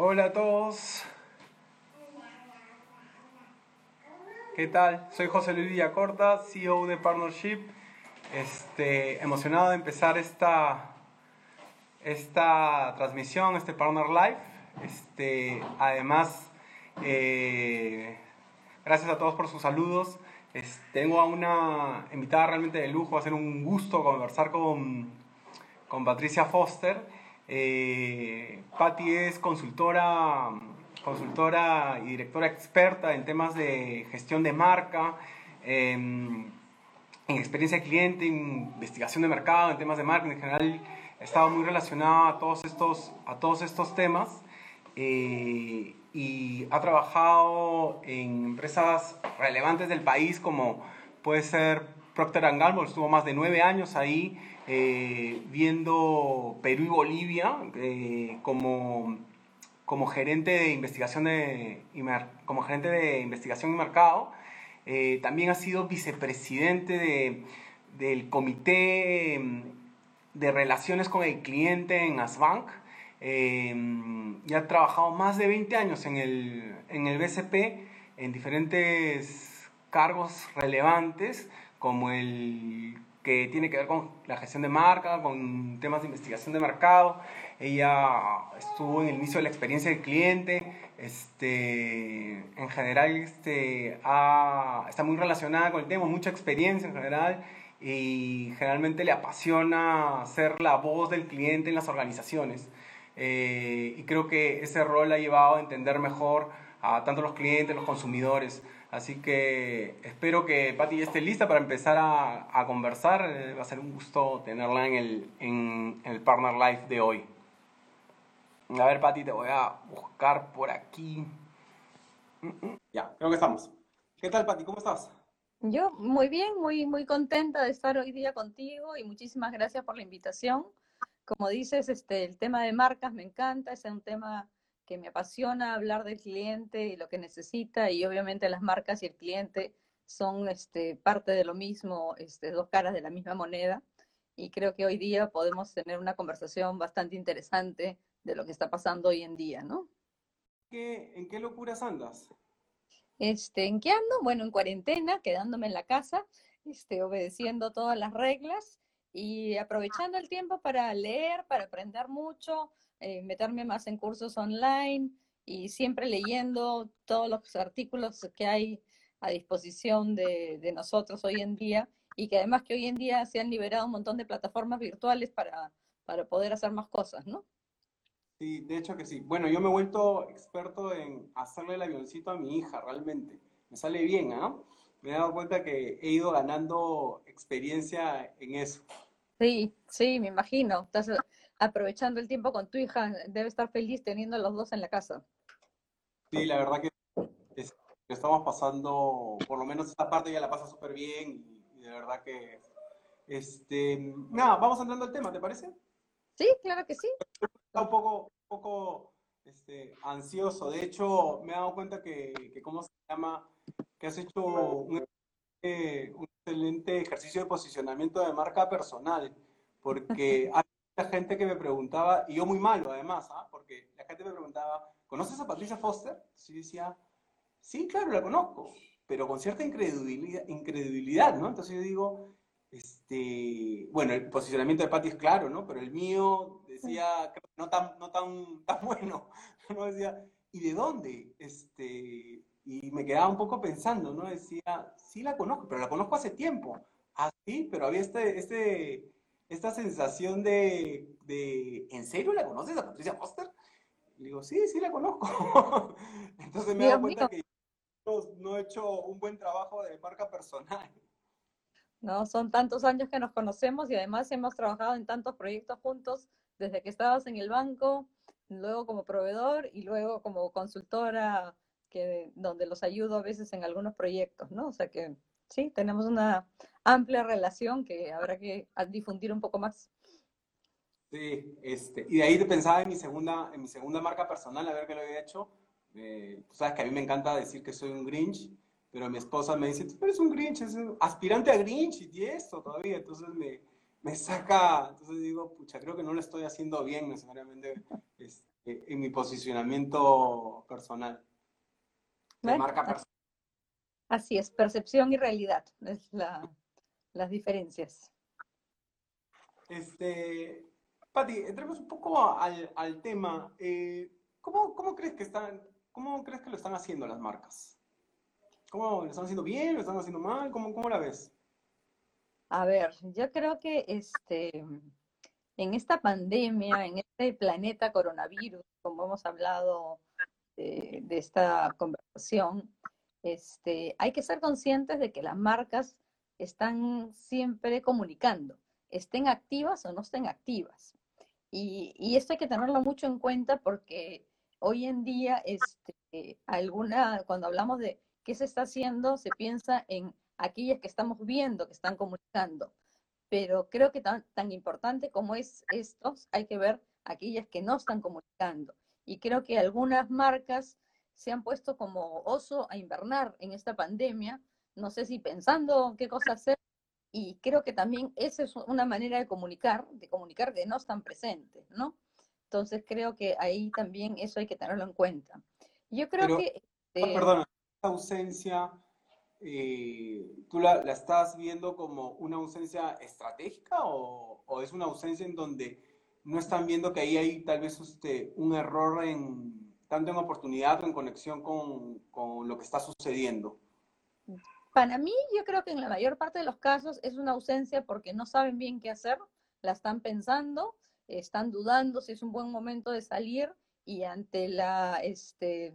Hola a todos. ¿Qué tal? Soy José Luis Villacorta, CEO de Partnership. Este, emocionado de empezar esta, esta transmisión, este Partner Live. Este, además, eh, gracias a todos por sus saludos. tengo a una invitada realmente de lujo, va a ser un gusto conversar con, con Patricia Foster. Eh, Patti es consultora consultora y directora experta en temas de gestión de marca, em, en experiencia de cliente, investigación de mercado, en temas de marketing en general. He estado muy relacionada a todos estos, a todos estos temas eh, y ha trabajado en empresas relevantes del país como puede ser Procter Gamble, estuvo más de nueve años ahí eh, viendo Perú y Bolivia eh, como como gerente de investigación de, como gerente de investigación y mercado. Eh, también ha sido vicepresidente de, del comité mm, de relaciones con el cliente en Asbank. Eh, y ha trabajado más de 20 años en el, en el BCP en diferentes cargos relevantes como el que tiene que ver con la gestión de marca, con temas de investigación de mercado, ella estuvo en el inicio de la experiencia del cliente, este, en general este, está muy relacionada con el tema, mucha experiencia en general y generalmente le apasiona ser la voz del cliente en las organizaciones. Eh, y creo que ese rol ha llevado a entender mejor a tanto los clientes, los consumidores. Así que espero que Patti esté lista para empezar a, a conversar. Eh, va a ser un gusto tenerla en el, en el Partner Life de hoy. A ver, Pati, te voy a buscar por aquí. Mm, mm, ya, creo que estamos. ¿Qué tal, Pati? ¿Cómo estás? Yo muy bien, muy, muy contenta de estar hoy día contigo y muchísimas gracias por la invitación. Como dices, este, el tema de marcas me encanta, es un tema que me apasiona hablar del cliente y lo que necesita y obviamente las marcas y el cliente son este, parte de lo mismo, este, dos caras de la misma moneda y creo que hoy día podemos tener una conversación bastante interesante de lo que está pasando hoy en día, ¿no? ¿En qué locuras andas? Este, ¿En qué ando? Bueno, en cuarentena, quedándome en la casa, este, obedeciendo todas las reglas y aprovechando el tiempo para leer, para aprender mucho, eh, meterme más en cursos online y siempre leyendo todos los artículos que hay a disposición de, de, nosotros hoy en día y que además que hoy en día se han liberado un montón de plataformas virtuales para, para poder hacer más cosas, ¿no? Sí, de hecho que sí. Bueno, yo me he vuelto experto en hacerle el avioncito a mi hija, realmente. Me sale bien, ¿ah? Me he dado cuenta que he ido ganando experiencia en eso. Sí, sí, me imagino. Estás aprovechando el tiempo con tu hija. Debe estar feliz teniendo a los dos en la casa. Sí, la verdad que estamos pasando, por lo menos esta parte ya la pasa súper bien y, de verdad que, este, nada, vamos entrando al tema, ¿te parece? Sí, claro que sí. Está un poco, poco este, ansioso. De hecho, me he dado cuenta que, que ¿cómo se llama? Que has hecho un, excelente ejercicio de posicionamiento de marca personal. Porque hay gente que me preguntaba, y yo muy malo además, ¿ah? porque la gente me preguntaba, ¿conoces a Patricia Foster? Sí, decía, sí, claro, la conozco, pero con cierta incredulidad, incredulidad ¿no? Entonces yo digo, este, bueno, el posicionamiento de Patti es claro, ¿no? Pero el mío decía, no tan, no tan, tan bueno, ¿no? Decía, ¿y de dónde? Este, y me quedaba un poco pensando, ¿no? Decía, sí la conozco, pero la conozco hace tiempo. Ah, sí, pero había este, este, esta sensación de, de, ¿en serio la conoces a Patricia Foster? Y digo, sí, sí la conozco. Entonces me he dado cuenta que no he hecho un buen trabajo de marca personal. ¿no? Son tantos años que nos conocemos y además hemos trabajado en tantos proyectos juntos desde que estabas en el banco, luego como proveedor y luego como consultora que donde los ayudo a veces en algunos proyectos, ¿no? O sea que sí, tenemos una amplia relación que habrá que difundir un poco más. Sí, este, y de ahí te pensaba en mi segunda, en mi segunda marca personal, a ver qué lo había hecho. Eh, tú sabes que a mí me encanta decir que soy un Grinch pero mi esposa me dice, tú eres un Grinch, es un aspirante a Grinch y esto todavía, entonces me, me saca, entonces digo, pucha, creo que no lo estoy haciendo bien necesariamente, este, en mi posicionamiento personal. De marca personal. Así es, percepción y realidad, es la, las diferencias. Este, Pati, entremos un poco al, al tema. Eh, ¿cómo, ¿cómo, crees que están, ¿Cómo crees que lo están haciendo las marcas? ¿Cómo lo están haciendo bien? ¿Lo están haciendo mal? ¿Cómo, cómo la ves? A ver, yo creo que este, en esta pandemia, en este planeta coronavirus, como hemos hablado de, de esta conversación, este, hay que ser conscientes de que las marcas están siempre comunicando, estén activas o no estén activas. Y, y esto hay que tenerlo mucho en cuenta porque hoy en día, este, alguna, cuando hablamos de qué se está haciendo, se piensa en aquellas que estamos viendo, que están comunicando. Pero creo que tan, tan importante como es estos, hay que ver aquellas que no están comunicando. Y creo que algunas marcas se han puesto como oso a invernar en esta pandemia, no sé si pensando qué cosa hacer, y creo que también esa es una manera de comunicar, de comunicar que no están presentes, ¿no? Entonces creo que ahí también eso hay que tenerlo en cuenta. Yo creo que... Este, perdona, esta ausencia, eh, ¿tú la, la, estás viendo como una ausencia estratégica o, o, es una ausencia en donde no están viendo que ahí hay tal vez usted, un error en tanto en oportunidad o en conexión con, con lo que está sucediendo? Para mí, yo creo que en la mayor parte de los casos es una ausencia porque no saben bien qué hacer, la están pensando, están dudando si es un buen momento de salir y ante la, este,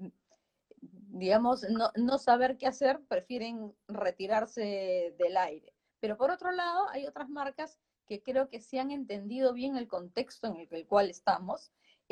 digamos, no, no saber qué hacer, prefieren retirarse del aire. Pero por otro lado, hay otras marcas que creo que sí han entendido bien el contexto en el cual estamos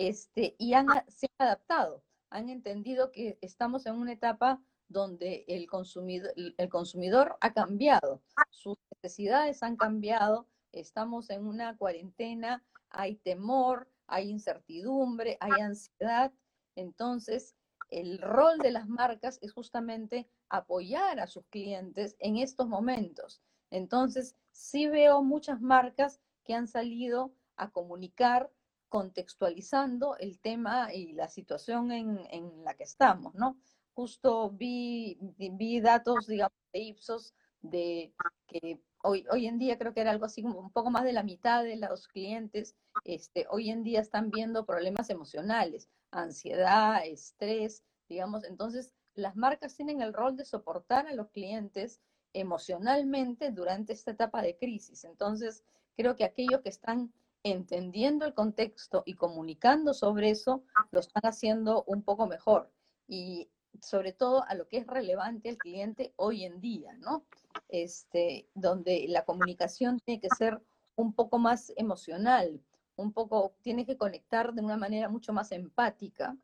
este, y han, se han adaptado, han entendido que estamos en una etapa donde el consumidor, el consumidor ha cambiado, sus necesidades han cambiado, estamos en una cuarentena, hay temor, hay incertidumbre, hay ansiedad. Entonces, el rol de las marcas es justamente apoyar a sus clientes en estos momentos. Entonces, sí veo muchas marcas que han salido a comunicar contextualizando el tema y la situación en, en la que estamos, ¿no? Justo vi, vi datos, digamos, de Ipsos de que hoy, hoy en día creo que era algo así como un poco más de la mitad de los clientes, este, hoy en día están viendo problemas emocionales, ansiedad, estrés, digamos, entonces las marcas tienen el rol de soportar a los clientes emocionalmente durante esta etapa de crisis. Entonces, creo que aquellos que están entendiendo el contexto y comunicando sobre eso, lo están haciendo un poco mejor. Y sobre todo a lo que es relevante al cliente hoy en día, ¿no? Este, donde la comunicación tiene que ser un poco más emocional, un poco, tiene que conectar de una manera mucho más empática.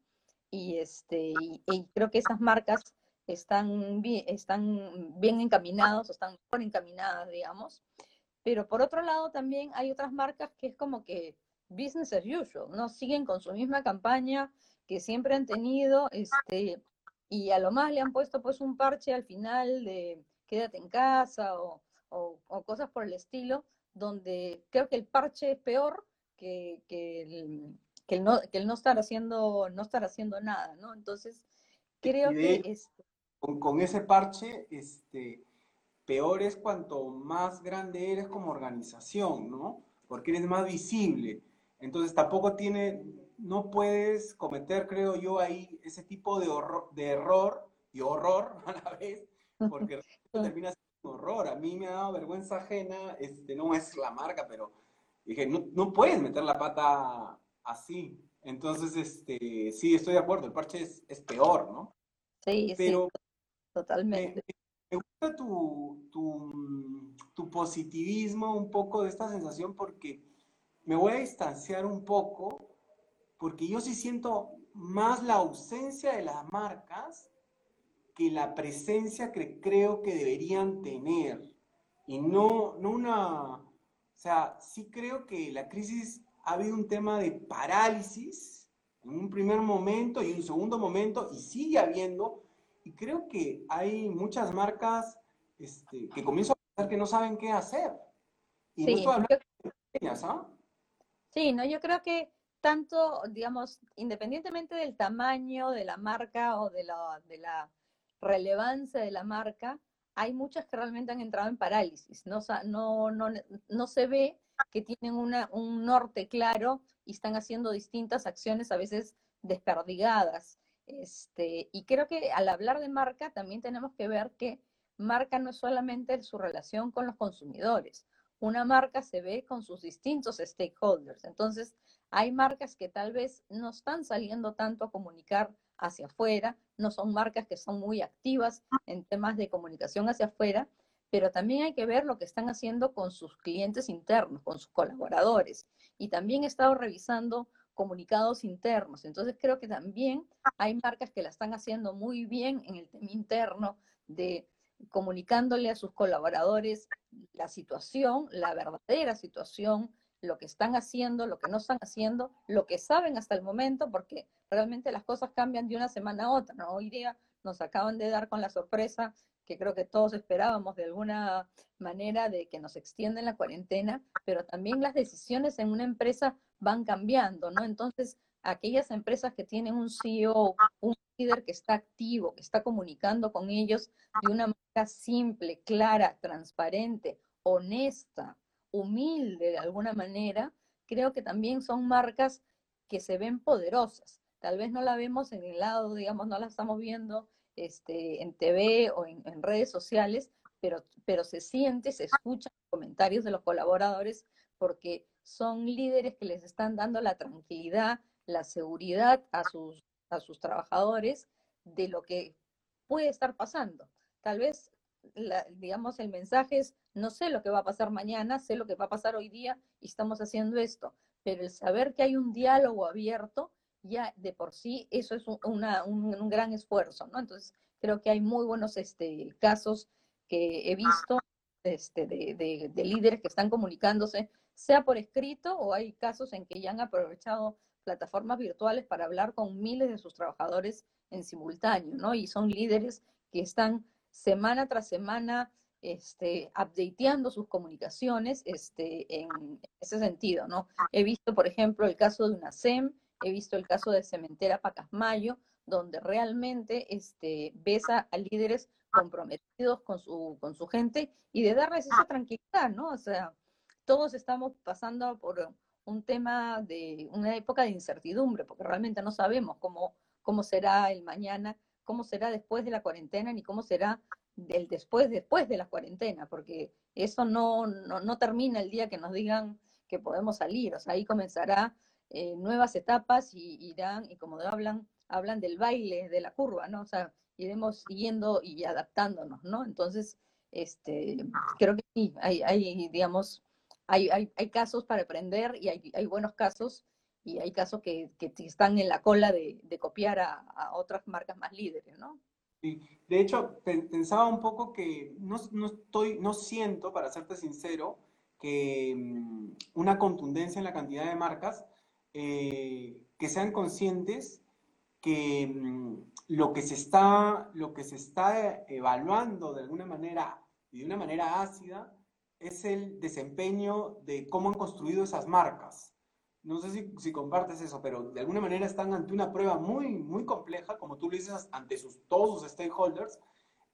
Y, este, y, creo que esas marcas están bien, están bien encaminados, están mejor encaminadas, digamos, pero por otro lado también hay otras marcas que es como que business as usual, ¿no? Siguen con su misma campaña que siempre han tenido, este, y a lo más le han puesto pues un parche al final de quédate en casa o, o, o cosas por el estilo, donde creo que el parche es peor que, que, el, que, el, no, que el no estar haciendo, no estar haciendo nada, ¿no? Entonces, creo que es... Con, con ese parche, este, peor es cuanto más grande eres como organización, ¿no? Porque eres más visible. Entonces tampoco tiene, no puedes cometer, creo yo, ahí ese tipo de, horror, de error y horror a la vez, porque termina siendo un horror. A mí me ha dado vergüenza ajena, este, no es la marca, pero dije, no, no puedes meter la pata así. Entonces, este, sí, estoy de acuerdo, el parche es, es peor, ¿no? Sí, pero, sí, totalmente. Eh, me gusta tu, tu, tu, positivismo, un poco de esta sensación, porque me voy a distanciar un poco, porque yo sí siento más la ausencia de las marcas que la presencia que creo que deberían tener. Y no, no una, o sea, sí creo que la crisis ha habido un tema de parálisis en un primer momento y un segundo momento, y sigue habiendo, y creo que hay muchas marcas este, que comienzan a pensar que no saben qué hacer. Y sí, no estoy hablando yo... de pequeñas, ¿ah? Sí, no, yo creo que tanto, digamos, independientemente del tamaño de la marca o de la, de la relevancia de la marca, hay muchas que realmente han entrado en parálisis. No, no, no, no se ve que tienen una, un norte claro y están haciendo distintas acciones a veces desperdigadas. Este, y creo que al hablar de marca también tenemos que ver que marca no es solamente su relación con los consumidores. Una marca se ve con sus distintos stakeholders. Entonces, hay marcas que tal vez no están saliendo tanto a comunicar hacia afuera, no son marcas que son muy activas en temas de comunicación hacia afuera, pero también hay que ver lo que están haciendo con sus clientes internos, con sus colaboradores. Y también he estado revisando comunicados internos. Entonces creo que también hay marcas que la están haciendo muy bien en el tema interno de comunicándole a sus colaboradores la situación, la verdadera situación, lo que están haciendo, lo que no están haciendo, lo que saben hasta el momento, porque realmente las cosas cambian de una semana a otra. ¿no? Hoy día nos acaban de dar con la sorpresa que creo que todos esperábamos de alguna manera de que nos extienden la cuarentena, pero también las decisiones en una empresa van cambiando, ¿no? Entonces, aquellas empresas que tienen un CEO, un líder que está activo, que está comunicando con ellos de una manera simple, clara, transparente, honesta, humilde de alguna manera, creo que también son marcas que se ven poderosas. Tal vez no la vemos en el lado, digamos, no la estamos viendo este, en TV o en, redes sociales, pero, pero se siente, se escuchan comentarios de los colaboradores porque son líderes que les están dando la tranquilidad, la seguridad a sus, a sus trabajadores de lo que puede estar pasando. Tal vez, digamos, el mensaje es, no sé lo que va a pasar mañana, sé lo que va a pasar hoy día y estamos haciendo esto, pero el saber que hay un diálogo abierto ya de por sí eso es un, gran esfuerzo, ¿no? Entonces, creo que hay muy buenos este, casos que he visto este, de, de, líderes que están comunicándose, sea por escrito o hay casos en que ya han aprovechado plataformas virtuales para hablar con miles de sus trabajadores en simultáneo, ¿no? Y son líderes que están semana tras semana este, updateando sus comunicaciones este, en ese sentido, ¿no? He visto, por ejemplo, el caso de una SEM he visto el caso de Cementera Pacasmayo, donde realmente este, ves a, líderes comprometidos con su, con su gente y de darles esa tranquilidad, ¿no? O sea, todos estamos pasando por un tema de una época de incertidumbre, porque realmente no sabemos cómo, cómo será el mañana, cómo será después de la cuarentena, ni cómo será el después, después de la cuarentena, porque eso no, no, no termina el día que nos digan que podemos salir, o sea, ahí comenzará eh, nuevas etapas y irán, y como hablan, hablan del baile, de la curva, ¿no? O sea, iremos siguiendo y adaptándonos, ¿no? Entonces, este, creo que sí, hay, hay digamos, hay, hay, hay, casos para aprender y hay, hay, buenos casos y hay casos que, que están en la cola de, de copiar a, a, otras marcas más líderes, ¿no? Sí. De hecho, pensaba un poco que no, no, estoy, no siento, para serte sincero, que mm, una contundencia en la cantidad de marcas, eh, que sean conscientes que mm, lo que, se está, lo que se está evaluando de alguna manera y de una manera ácida es el desempeño de cómo han construido esas marcas. No sé si, si, compartes eso, pero de alguna manera están ante una prueba muy, muy compleja, como tú lo dices, ante sus, todos sus stakeholders,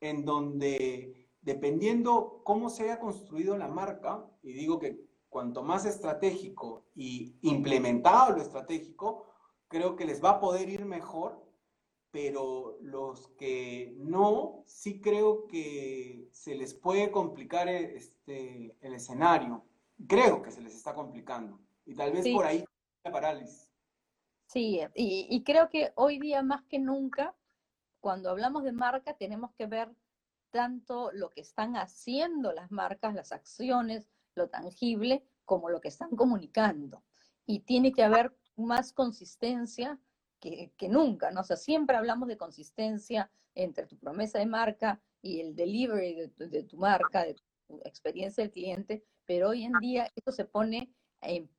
en donde dependiendo cómo se haya construido la marca, y digo que cuanto más estratégico y implementado lo estratégico, creo que les va a poder ir mejor, pero los que no, sí creo que se les puede complicar este, el escenario. Creo que se les está complicando. Y tal vez por ahí la parálisis. Sí, y, y creo que hoy día más que nunca, cuando hablamos de marca, tenemos que ver tanto lo que están haciendo las marcas, las acciones, lo tangible como lo que están comunicando. Y tiene que haber más consistencia que, nunca, ¿no? O sea, siempre hablamos de consistencia entre tu promesa de marca y el delivery de tu, marca, de tu experiencia del cliente, pero hoy en día esto se pone en,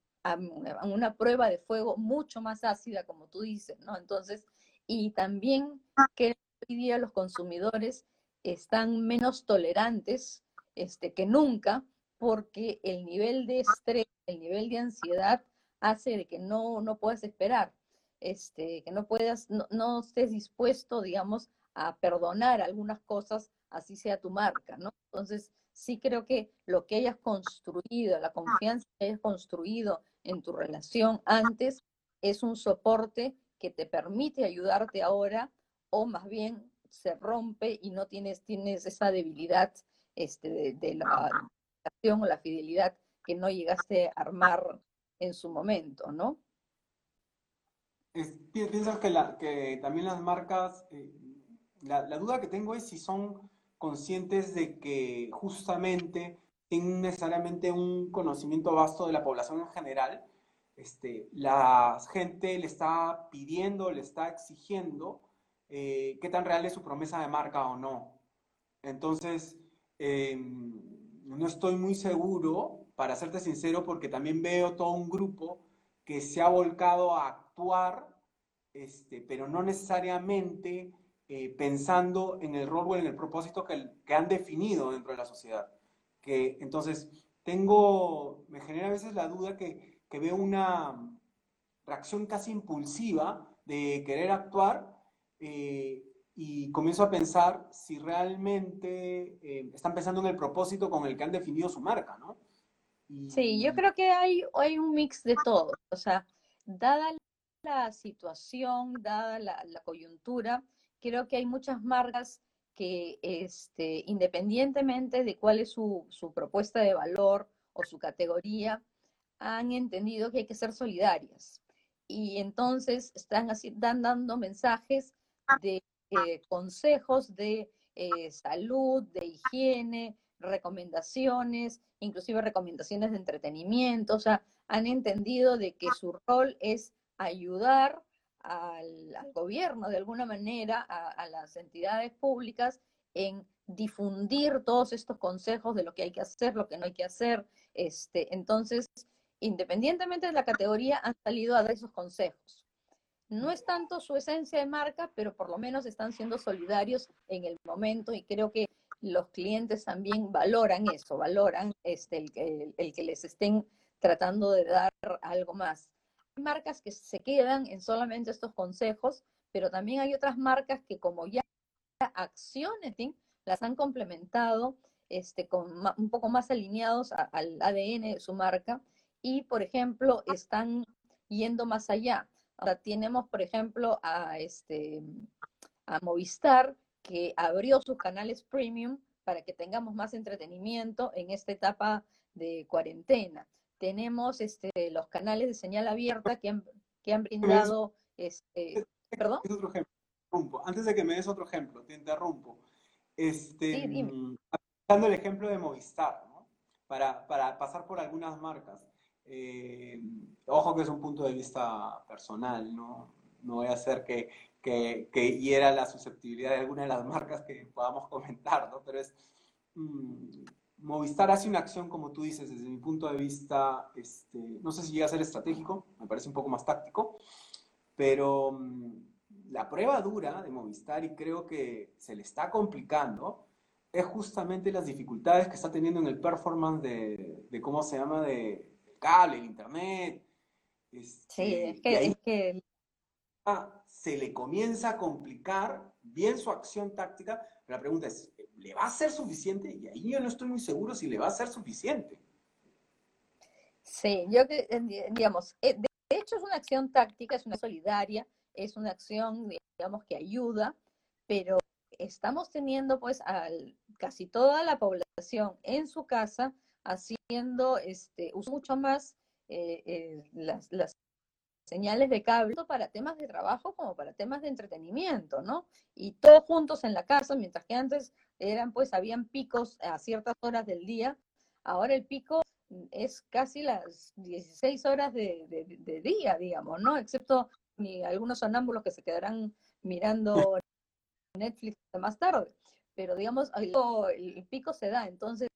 una prueba de fuego mucho más ácida, como tú dices, ¿no? Entonces, y también que hoy día los consumidores están menos tolerantes este, que nunca porque el nivel de estrés, el nivel de ansiedad hace de que no, no puedas esperar, este, que no puedas, no, no estés dispuesto, digamos, a perdonar algunas cosas, así sea tu marca, ¿no? Entonces, sí creo que lo que hayas construido, la confianza que hayas construido en tu relación antes, es un soporte que te permite ayudarte ahora, o más bien se rompe y no tienes, tienes esa debilidad este, de, de la relación o la fidelidad que no llegaste a armar en su momento, ¿no? ¿Piensas que, la, que también las marcas, eh, la, la, duda que tengo es si son conscientes de que justamente tienen necesariamente un conocimiento vasto de la población en general, este, la gente le está pidiendo, le está exigiendo eh, qué tan real es su promesa de marca o no. Entonces, eh, no estoy muy seguro, para serte sincero, porque también veo todo un grupo que se ha volcado a actuar, este, pero no necesariamente eh, pensando en el rol o en el propósito que, que, han definido dentro de la sociedad. Que, entonces, tengo, me genera a veces la duda que, que veo una reacción casi impulsiva de querer actuar eh, y comienzo a pensar si realmente eh, están pensando en el propósito con el que han definido su marca, ¿no? Y... Sí, yo creo que hay, hay un mix de todo. O sea, dada la situación, dada la, la coyuntura, creo que hay muchas marcas que este, independientemente de cuál es su, su, propuesta de valor o su categoría, han entendido que hay que ser solidarias. Y entonces están, así, están dando mensajes de eh, consejos de eh, salud, de higiene, recomendaciones, inclusive recomendaciones de entretenimiento, o sea, han entendido de que su rol es ayudar al, al gobierno de alguna manera, a, a, las entidades públicas en difundir todos estos consejos de lo que hay que hacer, lo que no hay que hacer. Este, entonces, independientemente de la categoría, han salido a dar esos consejos. No es tanto su esencia de marca, pero por lo menos están siendo solidarios en el momento y creo que los clientes también valoran eso, valoran este, el, que les estén tratando de dar algo más. Hay marcas que se quedan en solamente estos consejos, pero también hay otras marcas que como ya acciones las han complementado este, con un poco más alineados al ADN de su marca y, por ejemplo, están yendo más allá. Ahora tenemos, por ejemplo, a, este, a Movistar, que abrió sus canales premium para que tengamos más entretenimiento en esta etapa de cuarentena. Tenemos este, los canales de señal abierta que han, que han brindado... Este, ¿Perdón? Es otro ejemplo. Antes de que me des otro ejemplo, te interrumpo. Este, sí, dando el ejemplo de Movistar, ¿no? para, para pasar por algunas marcas. Eh, ojo que es un punto de vista personal, ¿no? No voy a hacer que, que, que hiera la susceptibilidad de alguna de las marcas que podamos comentar, ¿no? Pero es... Mmm, Movistar hace una acción, como tú dices, desde mi punto de vista, este, no sé si llega a ser estratégico, me parece un poco más táctico, pero mmm, la prueba dura de Movistar, y creo que se le está complicando, es justamente las dificultades que está teniendo en el performance de, de ¿cómo se llama?, de, cable, el internet. Este, sí, es que, es que... Se le comienza a complicar bien su acción táctica, pero la pregunta es, ¿le va a ser suficiente? Y ahí yo no estoy muy seguro si le va a ser suficiente. Sí, yo digamos, eh, de hecho es una acción táctica, es una solidaria, es una acción, digamos, que ayuda, pero estamos teniendo pues a casi toda la población en su casa haciendo este, uso mucho más eh, eh, las, las, señales de cable para temas de trabajo como para temas de entretenimiento, ¿no? Y todos juntos en la casa, mientras que antes eran, pues, habían picos a ciertas horas del día, ahora el pico es casi las 16 horas de, de, de día, digamos, ¿no? Excepto ni algunos sonámbulos que se quedarán mirando Netflix más tarde. Pero digamos, el, el pico se da, entonces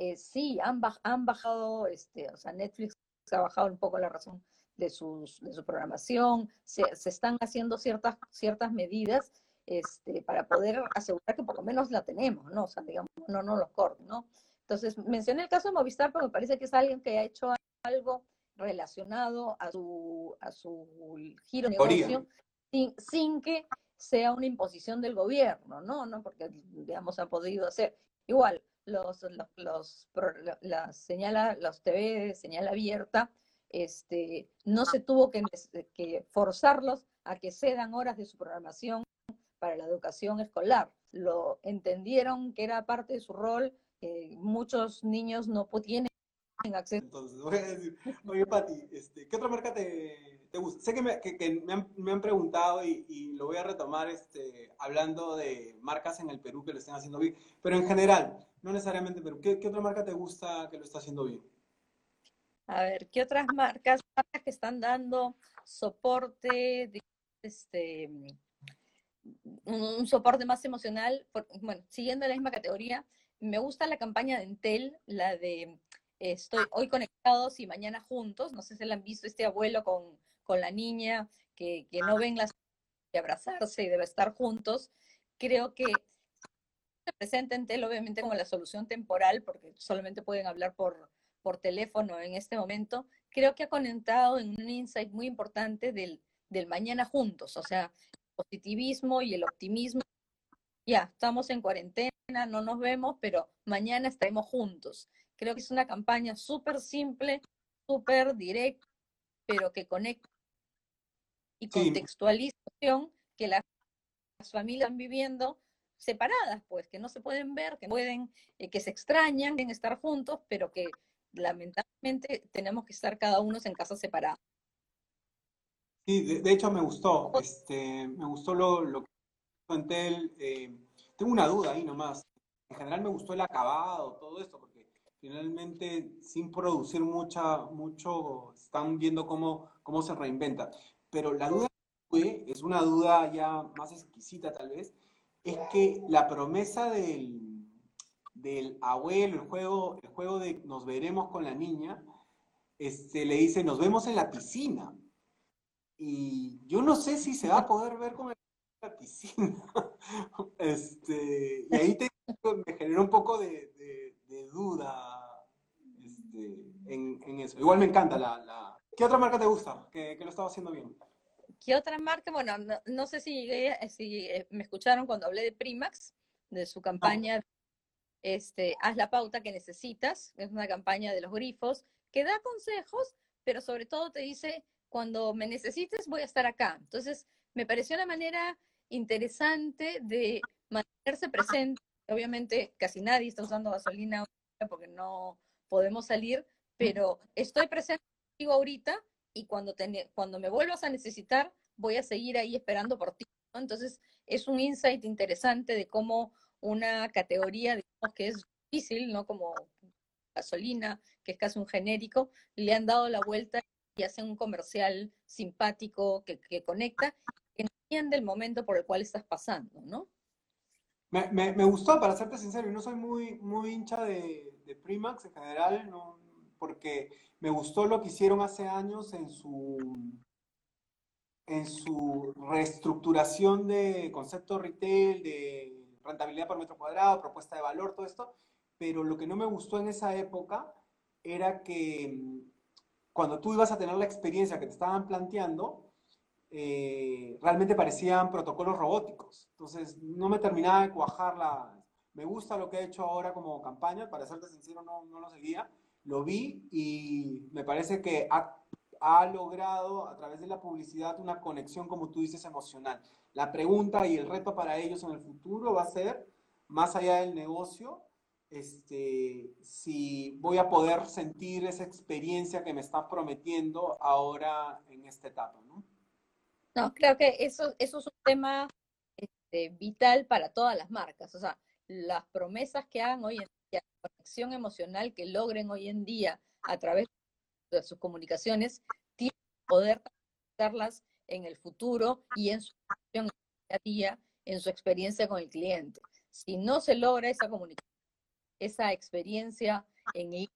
eh, sí, han, baj han bajado, este, o sea, Netflix ha bajado un poco la razón de, sus, de su programación, se, se, están haciendo ciertas, ciertas medidas este, para poder asegurar que por lo menos la tenemos, ¿no? O sea, digamos, no, no los corten, ¿no? Entonces, mencioné el caso de Movistar porque me parece que es alguien que ha hecho algo relacionado a su, a su giro de negocio sin, sin, que sea una imposición del gobierno, ¿no? ¿no? Porque, digamos, ha podido hacer. Igual, los, los, los, la señala, los TV de señal abierta, este, no se tuvo que, que forzarlos a que cedan horas de su programación para la educación escolar. Lo entendieron que era parte de su rol. Eh, muchos niños no tienen acceso. Entonces, voy a decir, oye, Pati, este, ¿qué otra marca te, te gusta? Sé que me, que, que me, han, me han, preguntado y, y, lo voy a retomar este, hablando de marcas en el Perú que lo estén haciendo bien, pero en general, no necesariamente Perú. ¿Qué, ¿Qué, otra marca te gusta que lo está haciendo bien? A ver, ¿qué otras marcas, marcas que están dando soporte, este, un, soporte más emocional? Por, bueno, siguiendo la misma categoría, me gusta la campaña de Entel, la de estoy hoy conectados y mañana juntos. No sé si la han visto este abuelo con, con la niña, que, que no ven las de abrazarse y debe estar juntos. Creo que se presenta en TEL obviamente como la solución temporal, porque solamente pueden hablar por, por teléfono en este momento. Creo que ha conectado en un insight muy importante del, del mañana juntos, o sea, el positivismo y el optimismo. Ya, estamos en cuarentena, no nos vemos, pero mañana estaremos juntos. Creo que es una campaña súper simple, súper directa, pero que conecta y contextualización sí. que las familias están viviendo separadas, pues, que no se pueden ver, que pueden, eh, que se extrañan en estar juntos, pero que lamentablemente tenemos que estar cada uno en casa separada. Sí, de, hecho me gustó, este, me gustó lo, lo que conté, eh, tengo una duda ahí nomás, en general me gustó el acabado, todo esto, finalmente sin producir mucha, mucho, están viendo cómo, cómo se reinventa. Pero la duda fue, es una duda ya más exquisita tal vez, es que la promesa del, del abuelo, el juego, el juego de nos veremos con la niña, este, le dice, nos vemos en la piscina. Y yo no sé si se va a poder ver con la piscina. este, y ahí te, me generó un poco de, duda este, en, en, eso. Igual me encanta la, la... ¿Qué otra marca te gusta que, que, lo estaba haciendo bien? ¿Qué otra marca? Bueno, no, no sé si, si, eh, me escucharon cuando hablé de Primax, de su campaña ah. este, Haz la pauta que necesitas, es una campaña de los grifos, que da consejos, pero sobre todo te dice, cuando me necesites voy a estar acá. Entonces, me pareció una manera interesante de mantenerse presente. Obviamente, casi nadie está usando gasolina porque no podemos salir, pero estoy presente contigo ahorita y cuando, te, cuando me vuelvas a necesitar, voy a seguir ahí esperando por ti. ¿no? Entonces, es un insight interesante de cómo una categoría, digamos, que es difícil, ¿no? Como gasolina, que es casi un genérico, le han dado la vuelta y hacen un comercial simpático que, que conecta, que entiende el momento por el cual estás pasando, ¿no? Me, me, me, gustó, para serte sincero, y no soy muy, muy hincha de, de Primax en general, no, porque me gustó lo que hicieron hace años en su, en su reestructuración de concepto retail, de rentabilidad por metro cuadrado, propuesta de valor, todo esto, pero lo que no me gustó en esa época era que cuando tú ibas a tener la experiencia que te estaban planteando, eh, realmente parecían protocolos robóticos. Entonces, no me terminaba de cuajar la... Me gusta lo que he hecho ahora como campaña, para serte sincero, no, no lo seguía. Lo vi y me parece que ha, ha, logrado a través de la publicidad una conexión, como tú dices, emocional. La pregunta y el reto para ellos en el futuro va a ser, más allá del negocio, este, si voy a poder sentir esa experiencia que me están prometiendo ahora en esta etapa, ¿no? Creo que eso, eso es un tema este, vital para todas las marcas. O sea, las promesas que hagan hoy en conexión emocional que logren hoy en día a través de sus comunicaciones, tienen que poder darlas en el futuro y en su día a día, en su experiencia con el cliente. Si no se logra esa comunicación, esa experiencia en el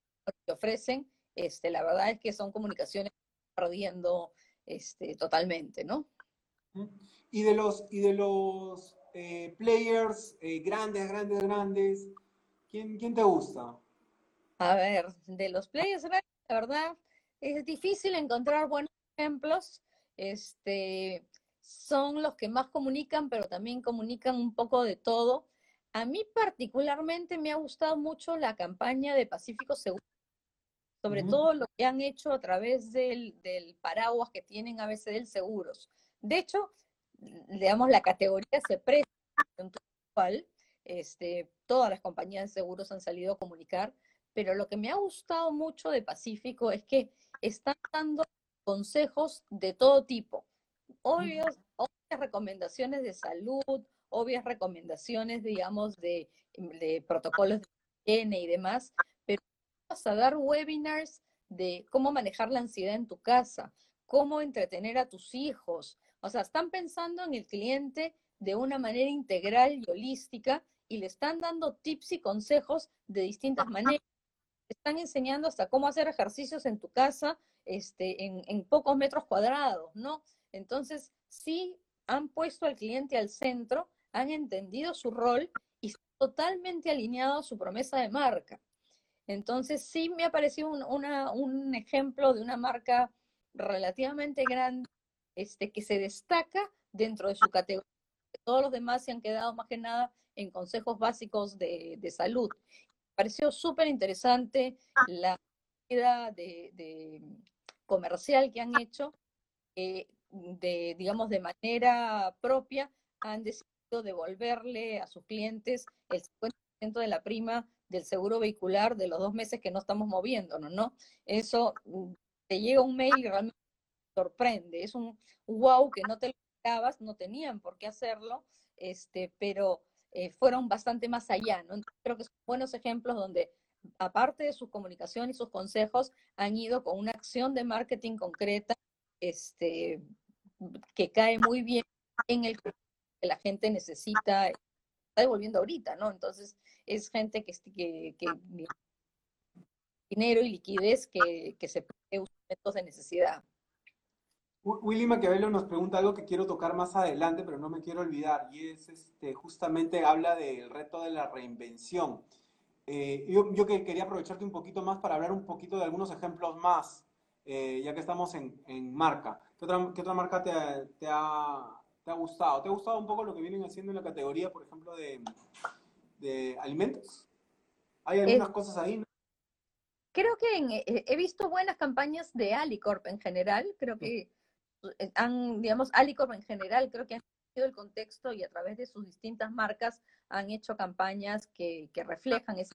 que ofrecen, este, la verdad es que son comunicaciones perdiendo este, totalmente, ¿no? Y de los, y de los eh, players eh, grandes, grandes, grandes, ¿quién, ¿quién te gusta? A ver, de los players la verdad, es difícil encontrar buenos ejemplos. Este, son los que más comunican, pero también comunican un poco de todo. A mí particularmente me ha gustado mucho la campaña de Pacífico Seguro, sobre todo lo que han hecho a través del, del paraguas que tienen a veces del seguros. De hecho, digamos, la categoría se presta cual este, todas las compañías de seguros han salido a comunicar, pero lo que me ha gustado mucho de Pacífico es que están dando consejos de todo tipo, obvios, obvias recomendaciones de salud, obvias recomendaciones, digamos, de, protocolos de higiene y demás, pero vas a dar webinars de cómo manejar la ansiedad en tu casa, cómo entretener a tus hijos. O sea, están pensando en el cliente de una manera integral y holística y le están dando tips y consejos de distintas maneras. Están enseñando hasta cómo hacer ejercicios en tu casa este, en, en pocos metros cuadrados, ¿no? Entonces, sí han puesto al cliente al centro, han entendido su rol y están totalmente alineado a su promesa de marca. Entonces, sí me ha parecido un, un ejemplo de una marca relativamente grande este, que se destaca dentro de su categoría. Todos los demás se han quedado más que nada en consejos básicos de, de salud. Me pareció súper interesante la vida de, de, comercial que han hecho, eh, de, digamos, de manera propia, han decidido devolverle a sus clientes el 50% de la prima del seguro vehicular de los dos meses que no estamos moviéndonos, ¿no? Eso mm, te llega un mail y realmente sorprende, es un wow que no te lo no tenían por qué hacerlo, este, pero eh, fueron bastante más allá, ¿no? creo que son buenos ejemplos donde aparte de su comunicación y sus consejos, han ido con una acción de marketing concreta este, que cae muy bien en el que la gente necesita, está devolviendo ahorita, ¿no? Entonces, es gente que, que, que dinero y liquidez que, que se puede usar en momentos de necesidad. Willy Maquiavelo nos pregunta algo que quiero tocar más adelante, pero no me quiero olvidar, y es este, justamente habla del reto de la reinvención. Eh, yo, yo quería aprovecharte un poquito más para hablar un poquito de algunos ejemplos más, eh, ya que estamos en, en marca. ¿Qué otra, qué otra marca te, te, ha, te, ha, gustado? ¿Te ha gustado un poco lo que vienen haciendo en la categoría, por ejemplo, de, de alimentos? Hay algunas cosas ahí, ¿no? Creo que eh, he visto buenas campañas de Alicorp en general, creo que han, digamos, Alicorp en general, creo que han sido el contexto y a través de sus distintas marcas han hecho campañas que, que reflejan ese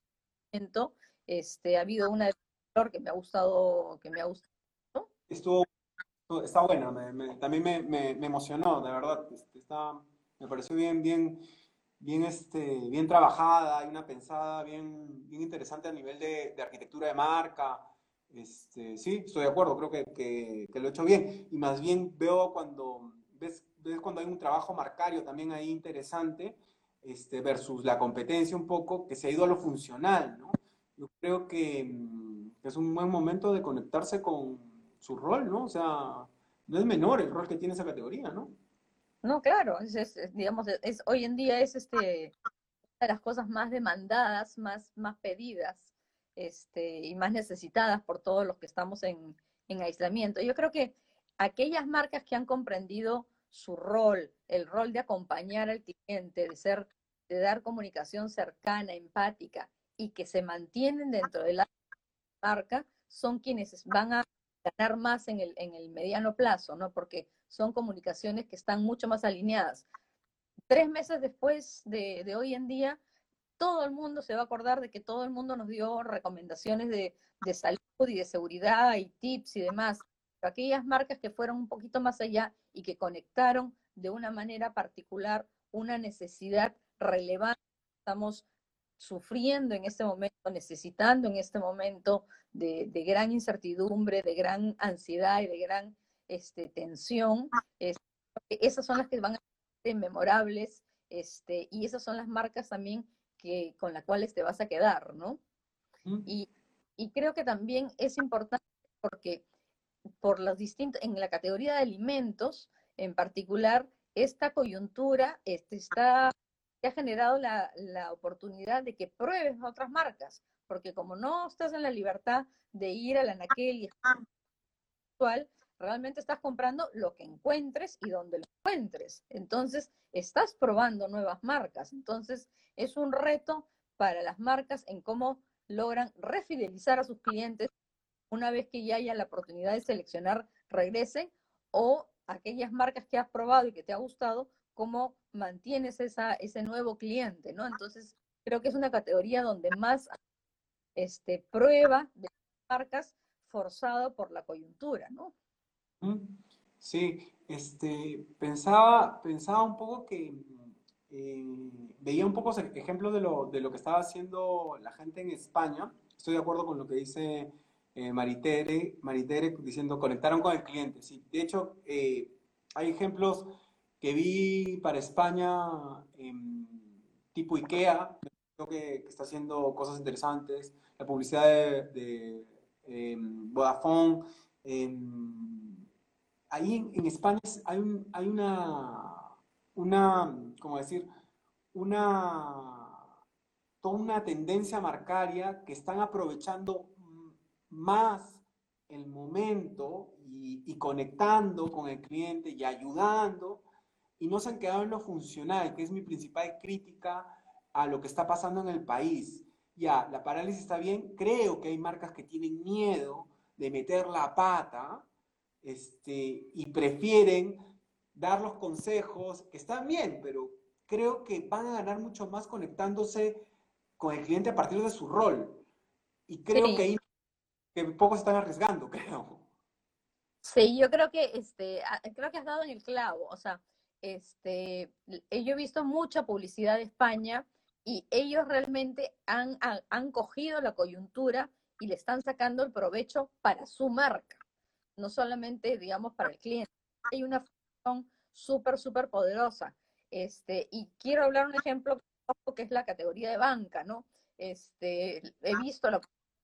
momento. Este, ha habido una de que me ha gustado, que me ha gustado. Estuvo, está buena, también me, me, me, emocionó, de verdad. Este, está, me pareció bien, bien, bien, este, bien trabajada, hay una pensada bien, bien interesante a nivel de, de arquitectura de marca, este, sí, estoy de acuerdo, creo que, que, lo he hecho bien. Y más bien veo cuando, ves, ves cuando hay un trabajo marcario también ahí interesante, este, versus la competencia un poco, que se ha ido a lo funcional, ¿no? Yo creo que, mm, es un buen momento de conectarse con su rol, ¿no? O sea, no es menor el rol que tiene esa categoría, ¿no? No, claro, es, digamos, es, hoy en día es este, una de las cosas más demandadas, más, más pedidas este, y más necesitadas por todos los que estamos en, en aislamiento. Yo creo que aquellas marcas que han comprendido su rol, el rol de acompañar al cliente, de ser, de dar comunicación cercana, empática y que se mantienen dentro de la marca, son quienes van a ganar más en el, en el mediano plazo, ¿no? Porque son comunicaciones que están mucho más alineadas. Tres meses después de, de hoy en día, todo el mundo se va a acordar de que todo el mundo nos dio recomendaciones de, salud y de seguridad y tips y demás. aquellas marcas que fueron un poquito más allá y que conectaron de una manera particular una necesidad relevante estamos sufriendo en este momento, necesitando en este momento de, gran incertidumbre, de gran ansiedad y de gran este, tensión. esas son las que van a ser memorables este, y esas son las marcas también que, con las cuales te vas a quedar, ¿no? Y, y, creo que también es importante porque por los distintos, en la categoría de alimentos, en particular, esta coyuntura este, está, ha generado la, la oportunidad de que pruebes otras marcas, porque como no estás en la libertad de ir a la y actual, realmente estás comprando lo que encuentres y donde lo encuentres. Entonces, estás probando nuevas marcas. Entonces, es un reto para las marcas en cómo logran refidelizar a sus clientes una vez que ya haya la oportunidad de seleccionar, regresen o aquellas marcas que has probado y que te ha gustado, cómo mantienes esa, ese nuevo cliente, ¿no? Entonces, creo que es una categoría donde más este, prueba de marcas forzado por la coyuntura, ¿no? Sí, este, pensaba, pensaba un poco que eh, veía un poco ejemplos de lo, de lo que estaba haciendo la gente en España. Estoy de acuerdo con lo que dice eh, Maritere, Maritere diciendo conectaron con el cliente. Sí, de hecho, eh, hay ejemplos que vi para España tipo IKEA, creo que, está haciendo cosas interesantes. La publicidad de, em, Vodafone. Ahí en, España hay, hay una, una, ¿cómo decir? Una, toda una tendencia marcaria que están aprovechando más el momento y, conectando con el cliente y ayudando y no se han quedado en lo funcional, que es mi principal crítica a lo que está pasando en el país. Ya, la parálisis está bien, creo que hay marcas que tienen miedo de meter la pata este, y prefieren dar los consejos, que están bien, pero creo que van a ganar mucho más conectándose con el cliente a partir de su rol. Y creo que ahí que pocos están arriesgando, creo. Sí, yo creo que este, creo que has dado en el clavo. O sea, este, yo he visto mucha publicidad de España y ellos realmente han, han, cogido la coyuntura y le están sacando el provecho para su marca, no solamente, digamos, para el cliente. Hay una función súper, súper poderosa. Este, y quiero hablar un ejemplo que es la categoría de banca, ¿no? Este, he visto la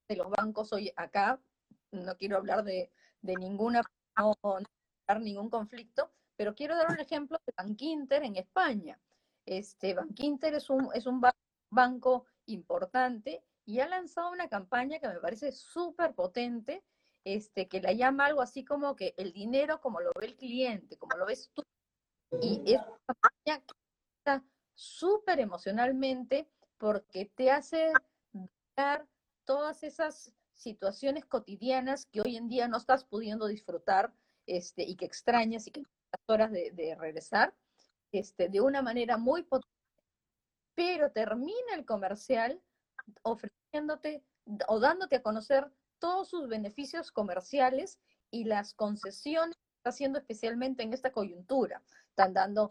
de los bancos hoy acá, no quiero hablar de, ninguna, no, no ningún conflicto, pero quiero dar un ejemplo de Bankinter en España. Este, Bankinter es un, es un banco importante y ha lanzado una campaña que me parece súper potente, este, que la llama algo así como que el dinero como lo ve el cliente, como lo ves tú. Y es una está súper emocionalmente porque te hace dar todas esas situaciones cotidianas que hoy en día no estás pudiendo disfrutar este, y que extrañas y que las horas de, regresar, este, de una manera muy potente, pero termina el comercial ofreciéndote o dándote a conocer todos sus beneficios comerciales y las concesiones que está haciendo especialmente en esta coyuntura. Están dando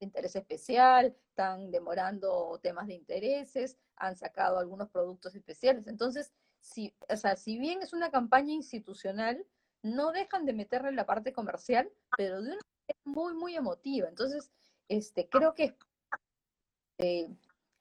interés especial, están demorando temas de intereses, han sacado algunos productos especiales. Entonces, si, o sea, si bien es una campaña institucional, no dejan de meterle la parte comercial, pero de una manera muy, muy emotiva. Entonces, este, creo que eh,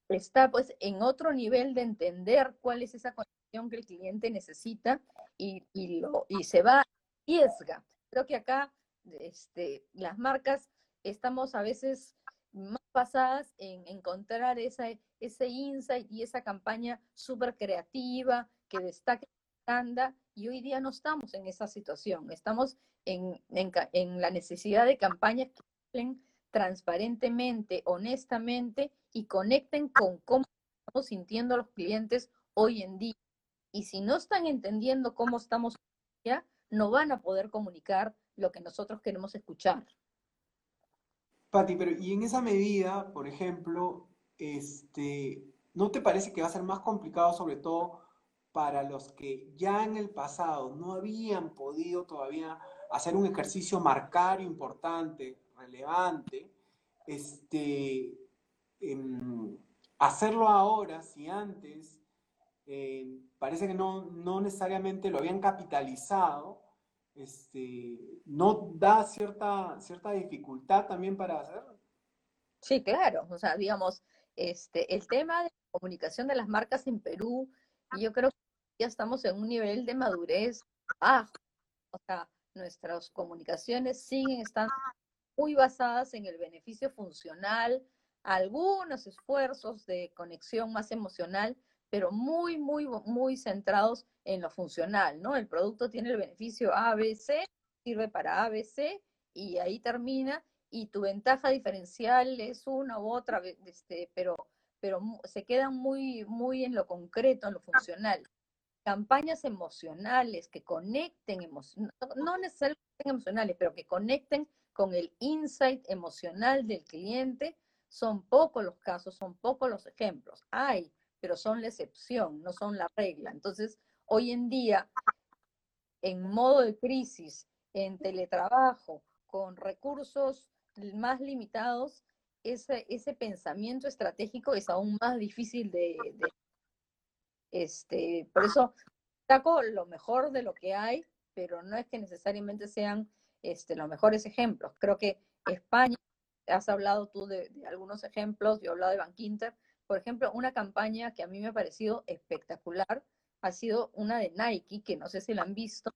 está pues en otro nivel de entender cuál es esa conexión que el cliente necesita y, y, lo, y se va a arriesga. Creo que acá este, las marcas estamos a veces más basadas en encontrar esa, ese insight y esa campaña súper creativa que destaque anda y hoy día no estamos en esa situación, estamos en, en, la necesidad de campañas que hablen transparentemente, honestamente y conecten con cómo estamos sintiendo los clientes hoy en día. Y si no están entendiendo cómo estamos ya, no van a poder comunicar lo que nosotros queremos escuchar. Pati, pero y en esa medida, por ejemplo, este, ¿no te parece que va a ser más complicado, sobre todo para los que ya en el pasado no habían podido todavía hacer un ejercicio marcario importante, relevante, este, em, hacerlo ahora, si antes eh, parece que no, no necesariamente lo habían capitalizado, este, ¿no da cierta, cierta dificultad también para hacerlo? Sí, claro. O sea, digamos, este, el tema de comunicación de las marcas en Perú, yo creo que ya estamos en un nivel de madurez bajo. O sea, nuestras comunicaciones siguen estando muy basadas en el beneficio funcional, algunos esfuerzos de conexión más emocional, pero muy, muy, muy centrados en lo funcional, ¿no? El producto tiene el beneficio A, B, C, sirve para ABC y ahí termina y tu ventaja diferencial es una u otra, este, pero, pero se quedan muy, muy en lo concreto, en lo funcional. Campañas emocionales que conecten, no necesariamente emocionales, pero que conecten con el insight emocional del cliente, son pocos los casos, son pocos los ejemplos. Hay, pero son la excepción, no son la regla. Entonces, hoy en día, en modo de crisis, en teletrabajo, con recursos más limitados, ese, ese pensamiento estratégico es aún más difícil de, este, por eso saco lo mejor de lo que hay, pero no es que necesariamente sean este, los mejores ejemplos. Creo que España, has hablado tú de, algunos ejemplos, yo he hablado de Bankinter, por ejemplo, una campaña que a mí me ha parecido espectacular ha sido una de Nike, que no sé si la han visto,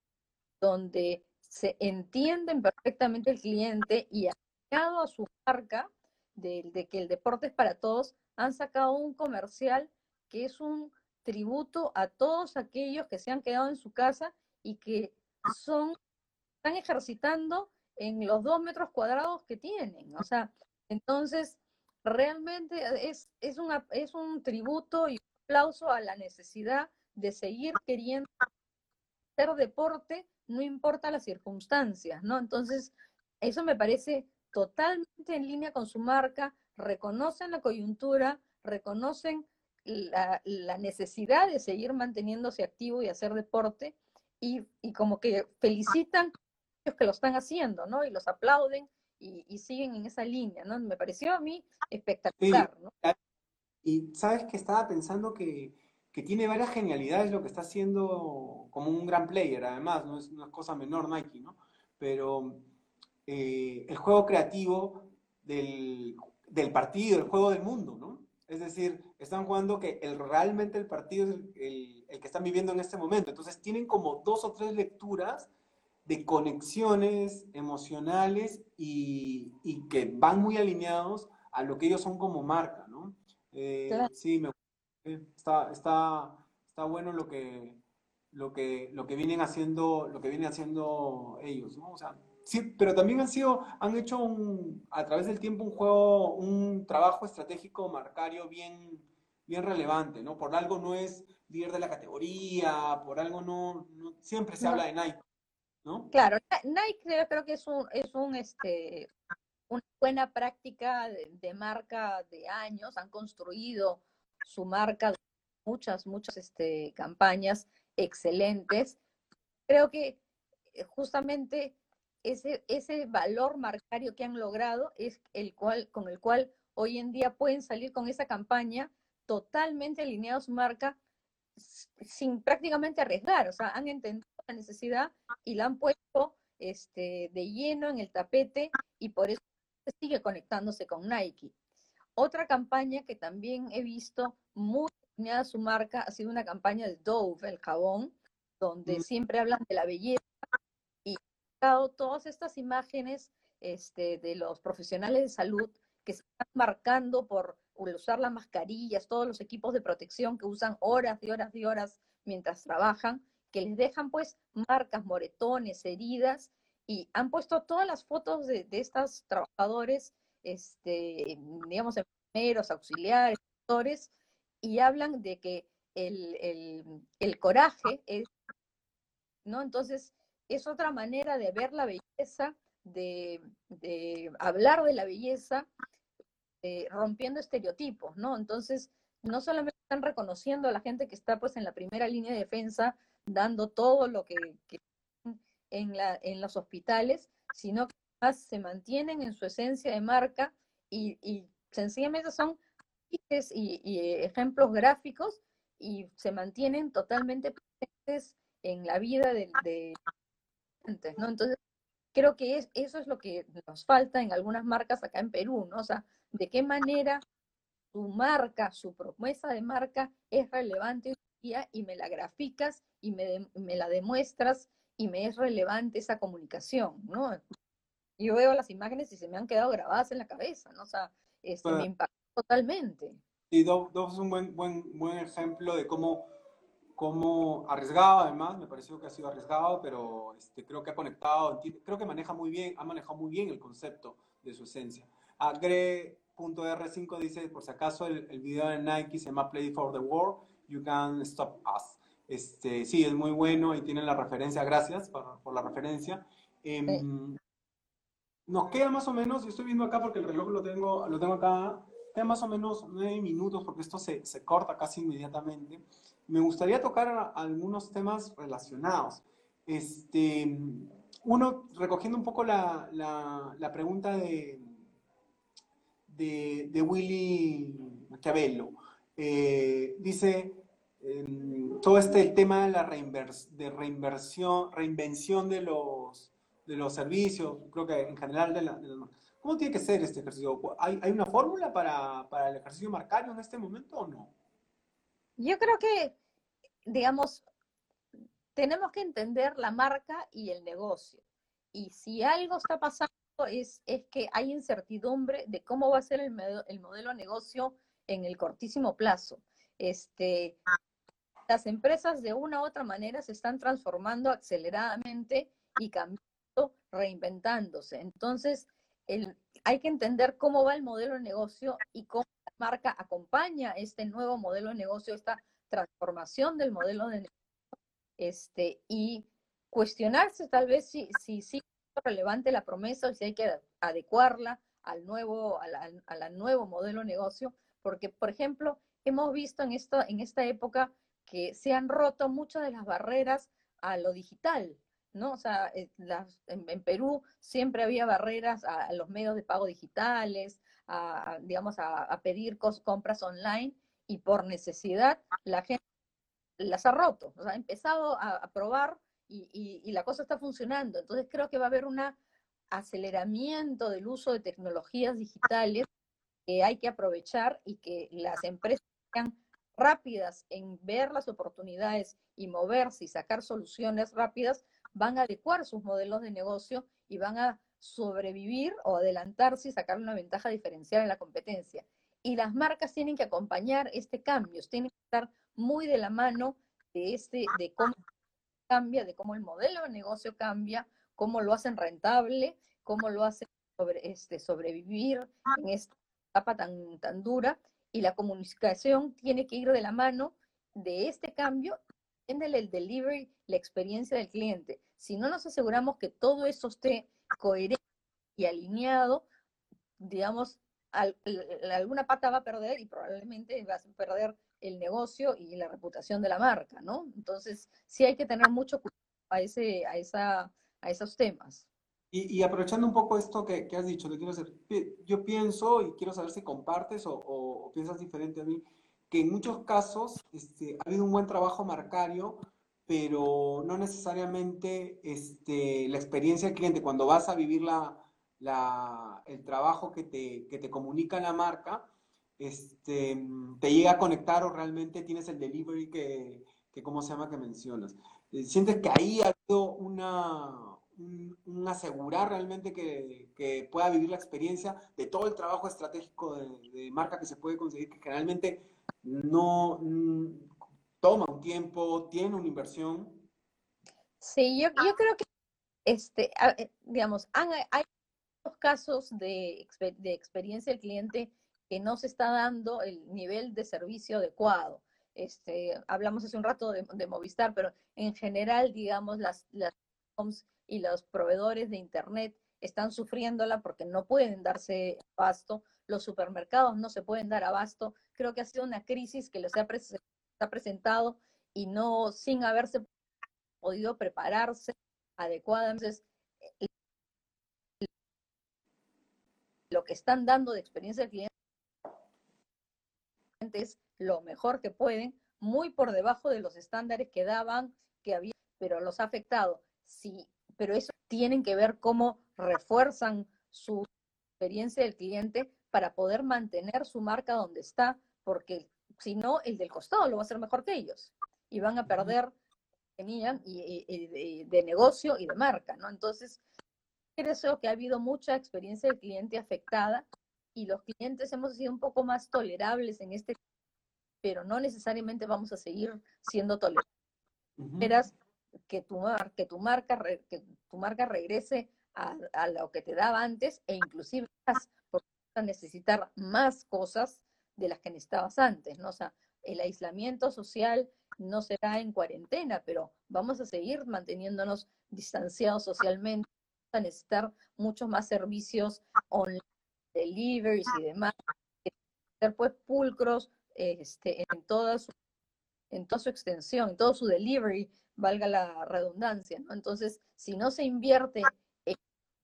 donde se entienden perfectamente el cliente y llegado a su marca de, de, que el deporte es para todos, han sacado un comercial que es un tributo a todos aquellos que se han quedado en su casa y que son, están ejercitando en los dos metros cuadrados que tienen. O sea, entonces realmente es, es, una, es un tributo y un aplauso a la necesidad de seguir queriendo hacer deporte, no importa las circunstancias, ¿no? Entonces, eso me parece totalmente en línea con su marca, reconocen la coyuntura, reconocen la, la necesidad de seguir manteniéndose activo y hacer deporte, y, y como que felicitan a los que lo están haciendo, ¿no? Y los aplauden y, y, siguen en esa línea, ¿no? Me pareció a mí espectacular, ¿no? Y sabes que estaba pensando que, que, tiene varias genialidades lo que está haciendo como un gran player, además, no es una cosa menor Nike, ¿no? Pero eh, el juego creativo del, del partido, el juego del mundo, ¿no? Es decir, están jugando que el, realmente el partido es el, el, que están viviendo en este momento. Entonces tienen como dos o tres lecturas de conexiones emocionales y, y que van muy alineados a lo que ellos son como marca, ¿no? Eh, Sí, me, está, está, está bueno lo que, lo que, lo que vienen haciendo, lo que vienen haciendo ellos, ¿no? O sea, Sí, pero también han sido, han hecho un, a través del tiempo un juego, un trabajo estratégico marcario bien, bien relevante, ¿no? Por algo no es líder de la categoría, por algo no, no siempre se habla de Nike, ¿no? Claro, Nike creo que es un, es un este una buena práctica de, marca de años, han construido su marca muchas, muchas este, campañas excelentes. Creo que eh, justamente ese, ese valor marcario que han logrado es el cual, con el cual hoy en día pueden salir con esa campaña totalmente alineados su marca sin prácticamente arriesgar, o sea, han entendido la necesidad y la han puesto este, de lleno en el tapete y por eso sigue conectándose con Nike. Otra campaña que también he visto muy a su marca ha sido una campaña de Dove, el jabón, donde mm. siempre hablan de la belleza todas estas imágenes este, de los profesionales de salud que se están marcando por usar las mascarillas, todos los equipos de protección que usan horas y horas y horas mientras trabajan, que les dejan pues marcas, moretones, heridas, y han puesto todas las fotos de, de estos trabajadores, este, digamos, enfermeros, auxiliares, doctores, y hablan de que el, el, el coraje es, ¿no? Entonces, es otra manera de ver la belleza, de, hablar de la belleza, eh, rompiendo estereotipos, ¿no? Entonces, no solamente están reconociendo a la gente que está pues en la primera línea de defensa, dando todo lo que, en, la, en los hospitales, sino que además se mantienen en su esencia de marca y, sencillamente son y, y, ejemplos gráficos y se mantienen totalmente presentes en la vida de, de, ¿no? Entonces, creo que es, eso es lo que nos falta en algunas marcas acá en Perú, ¿no? O sea, de qué manera su marca, su promesa de marca es relevante día y me la graficas y me, me la demuestras y me es relevante esa comunicación, ¿no? Yo veo las imágenes y se me han quedado grabadas en la cabeza, ¿no? O sea, este, me impactó totalmente. Y Dove, es un buen, buen, buen ejemplo de cómo cómo arriesgado además, me pareció que ha sido arriesgado, pero este, creo que ha conectado, creo que maneja muy bien, ha manejado muy bien el concepto de su esencia. Agre.r5 dice, por si acaso, el, el, video de Nike se llama Play for the World, You Can Stop Us. Este, sí, es muy bueno y tienen la referencia, gracias por, por la referencia. Eh, nos queda más o menos, yo estoy viendo acá porque el reloj lo tengo, lo tengo acá, queda más o menos nueve minutos porque esto se, se corta casi inmediatamente me gustaría tocar algunos temas relacionados. Este, uno, recogiendo un poco la, la, pregunta de, de, de Willy Maquiavelo, eh, dice, em, todo este tema de la de reinversión, reinvención de los, de los servicios, creo que en general de la, ¿Cómo tiene que ser este ejercicio? ¿Hay, hay una fórmula para, para el ejercicio marcario en este momento o no? Yo creo que, digamos, tenemos que entender la marca y el negocio. Y si algo está pasando es, es que hay incertidumbre de cómo va a ser el, el modelo de negocio en el cortísimo plazo. Este, las empresas de una u otra manera se están transformando aceleradamente y cambiando, reinventándose. Entonces, hay que entender cómo va el modelo de negocio y cómo marca acompaña este nuevo modelo de negocio, esta transformación del modelo de negocio, este, y cuestionarse tal vez si, si, si es relevante la promesa o si hay que adecuarla al nuevo, al nuevo modelo de negocio, porque, por ejemplo, hemos visto en, esto, en esta época que se han roto muchas de las barreras a lo digital, ¿no? O sea, eh, en, Perú siempre había barreras a, los medios de pago digitales, a, digamos, a, pedir compras online y por necesidad la gente las ha roto, ha empezado a, probar y, la cosa está funcionando. Entonces creo que va a haber un aceleramiento del uso de tecnologías digitales que hay que aprovechar y que las empresas sean rápidas en ver las oportunidades y moverse y sacar soluciones rápidas, van a adecuar sus modelos de negocio y van a sobrevivir o adelantarse y sacar una ventaja diferencial en la competencia. Y las marcas tienen que acompañar este cambio, tienen que estar muy de la mano de, este, de cómo cambia, de cómo el modelo de negocio cambia, cómo lo hacen rentable, cómo lo hacen sobre, este, sobrevivir en esta etapa tan, tan dura. Y la comunicación tiene que ir de la mano de este cambio en el delivery, la experiencia del cliente. Si no nos aseguramos que todo eso esté coherente y alineado, digamos, alguna pata va a perder y probablemente va a perder el negocio y la reputación de la marca, ¿no? Entonces, sí hay que tener mucho cuidado a, ese, a, esa, a esos temas. Y, aprovechando un poco esto que, has dicho, quiero hacer, yo pienso y quiero saber si compartes o, piensas diferente a mí, que en muchos casos este, ha habido un buen trabajo marcario, pero no necesariamente este, la experiencia del cliente, cuando vas a vivir la, la, el trabajo que te, que te comunica la marca, este, te llega a conectar o realmente tienes el delivery que, que ¿cómo se llama? que mencionas. Eh, ¿Sientes que ahí ha habido una, un, asegurar realmente que, que, pueda vivir la experiencia de todo el trabajo estratégico de, de marca que se puede conseguir, que generalmente no mm, toma un tiempo, tiene una inversión? Sí, yo, yo creo que, este, eh, digamos, hay casos de, de experiencia del cliente que no se está dando el nivel de servicio adecuado. Este, hablamos hace un rato de, Movistar, pero en general, digamos, las, las y los proveedores de Internet están sufriéndola porque no pueden darse abasto, los supermercados no se pueden dar abasto. Creo que ha sido una crisis que les ha, presentado y no sin haberse podido prepararse adecuadamente lo que están dando de experiencia al cliente es lo mejor que pueden, muy por debajo de los estándares que daban, que había, pero los ha afectado. Sí, pero eso tienen que ver cómo refuerzan su experiencia del cliente para poder mantener su marca donde está, porque si no, el del costado lo va a hacer mejor que ellos y van a perder tenían y, de, negocio y de marca, ¿no? Entonces, creo que ha habido mucha experiencia del cliente afectada y los clientes hemos sido un poco más tolerables en este pero no necesariamente vamos a seguir siendo. Esperas que tu, que tu marca que tu marca regrese a, a, lo que te daba antes e inclusive más, porque vas a necesitar más cosas de las que necesitabas antes, ¿no? O sea, el aislamiento social no será en cuarentena, pero vamos a seguir manteniéndonos distanciados socialmente, vamos a necesitar muchos más servicios online, deliveries y demás, ser pues pulcros este, en, toda su, en toda su extensión, en todo su delivery, valga la redundancia, ¿no? Entonces, si no se invierte en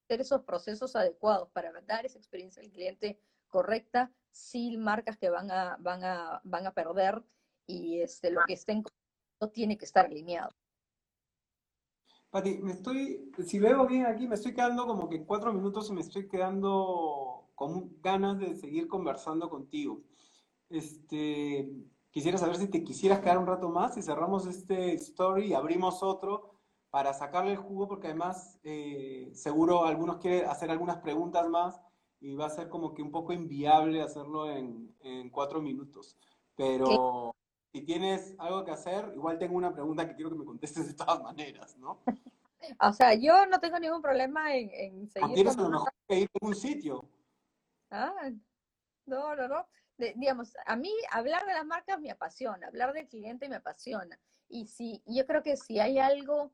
hacer esos procesos adecuados para dar esa experiencia al cliente correcta, sí marcas que van a, van a, van a perder y este, lo que estén tiene que estar alineado. Pati, me estoy, si veo bien aquí, me estoy quedando como que cuatro minutos y me estoy quedando con ganas de seguir conversando contigo. Este, quisiera saber si te quisieras quedar un rato más y cerramos este story y abrimos otro para sacarle el jugo, porque además eh, seguro algunos quieren hacer algunas preguntas más y va a ser como que un poco inviable hacerlo en, en cuatro minutos. Pero si tienes algo que hacer, igual tengo una pregunta que quiero que me contestes de todas maneras, ¿no? o sea, yo no tengo ningún problema en, en seguir. tienes a lo mejor que ir a un sitio. Ah, no, no, no. Digamos, a mí hablar de las marcas me apasiona, hablar del cliente me apasiona. Y si, yo creo que si hay algo,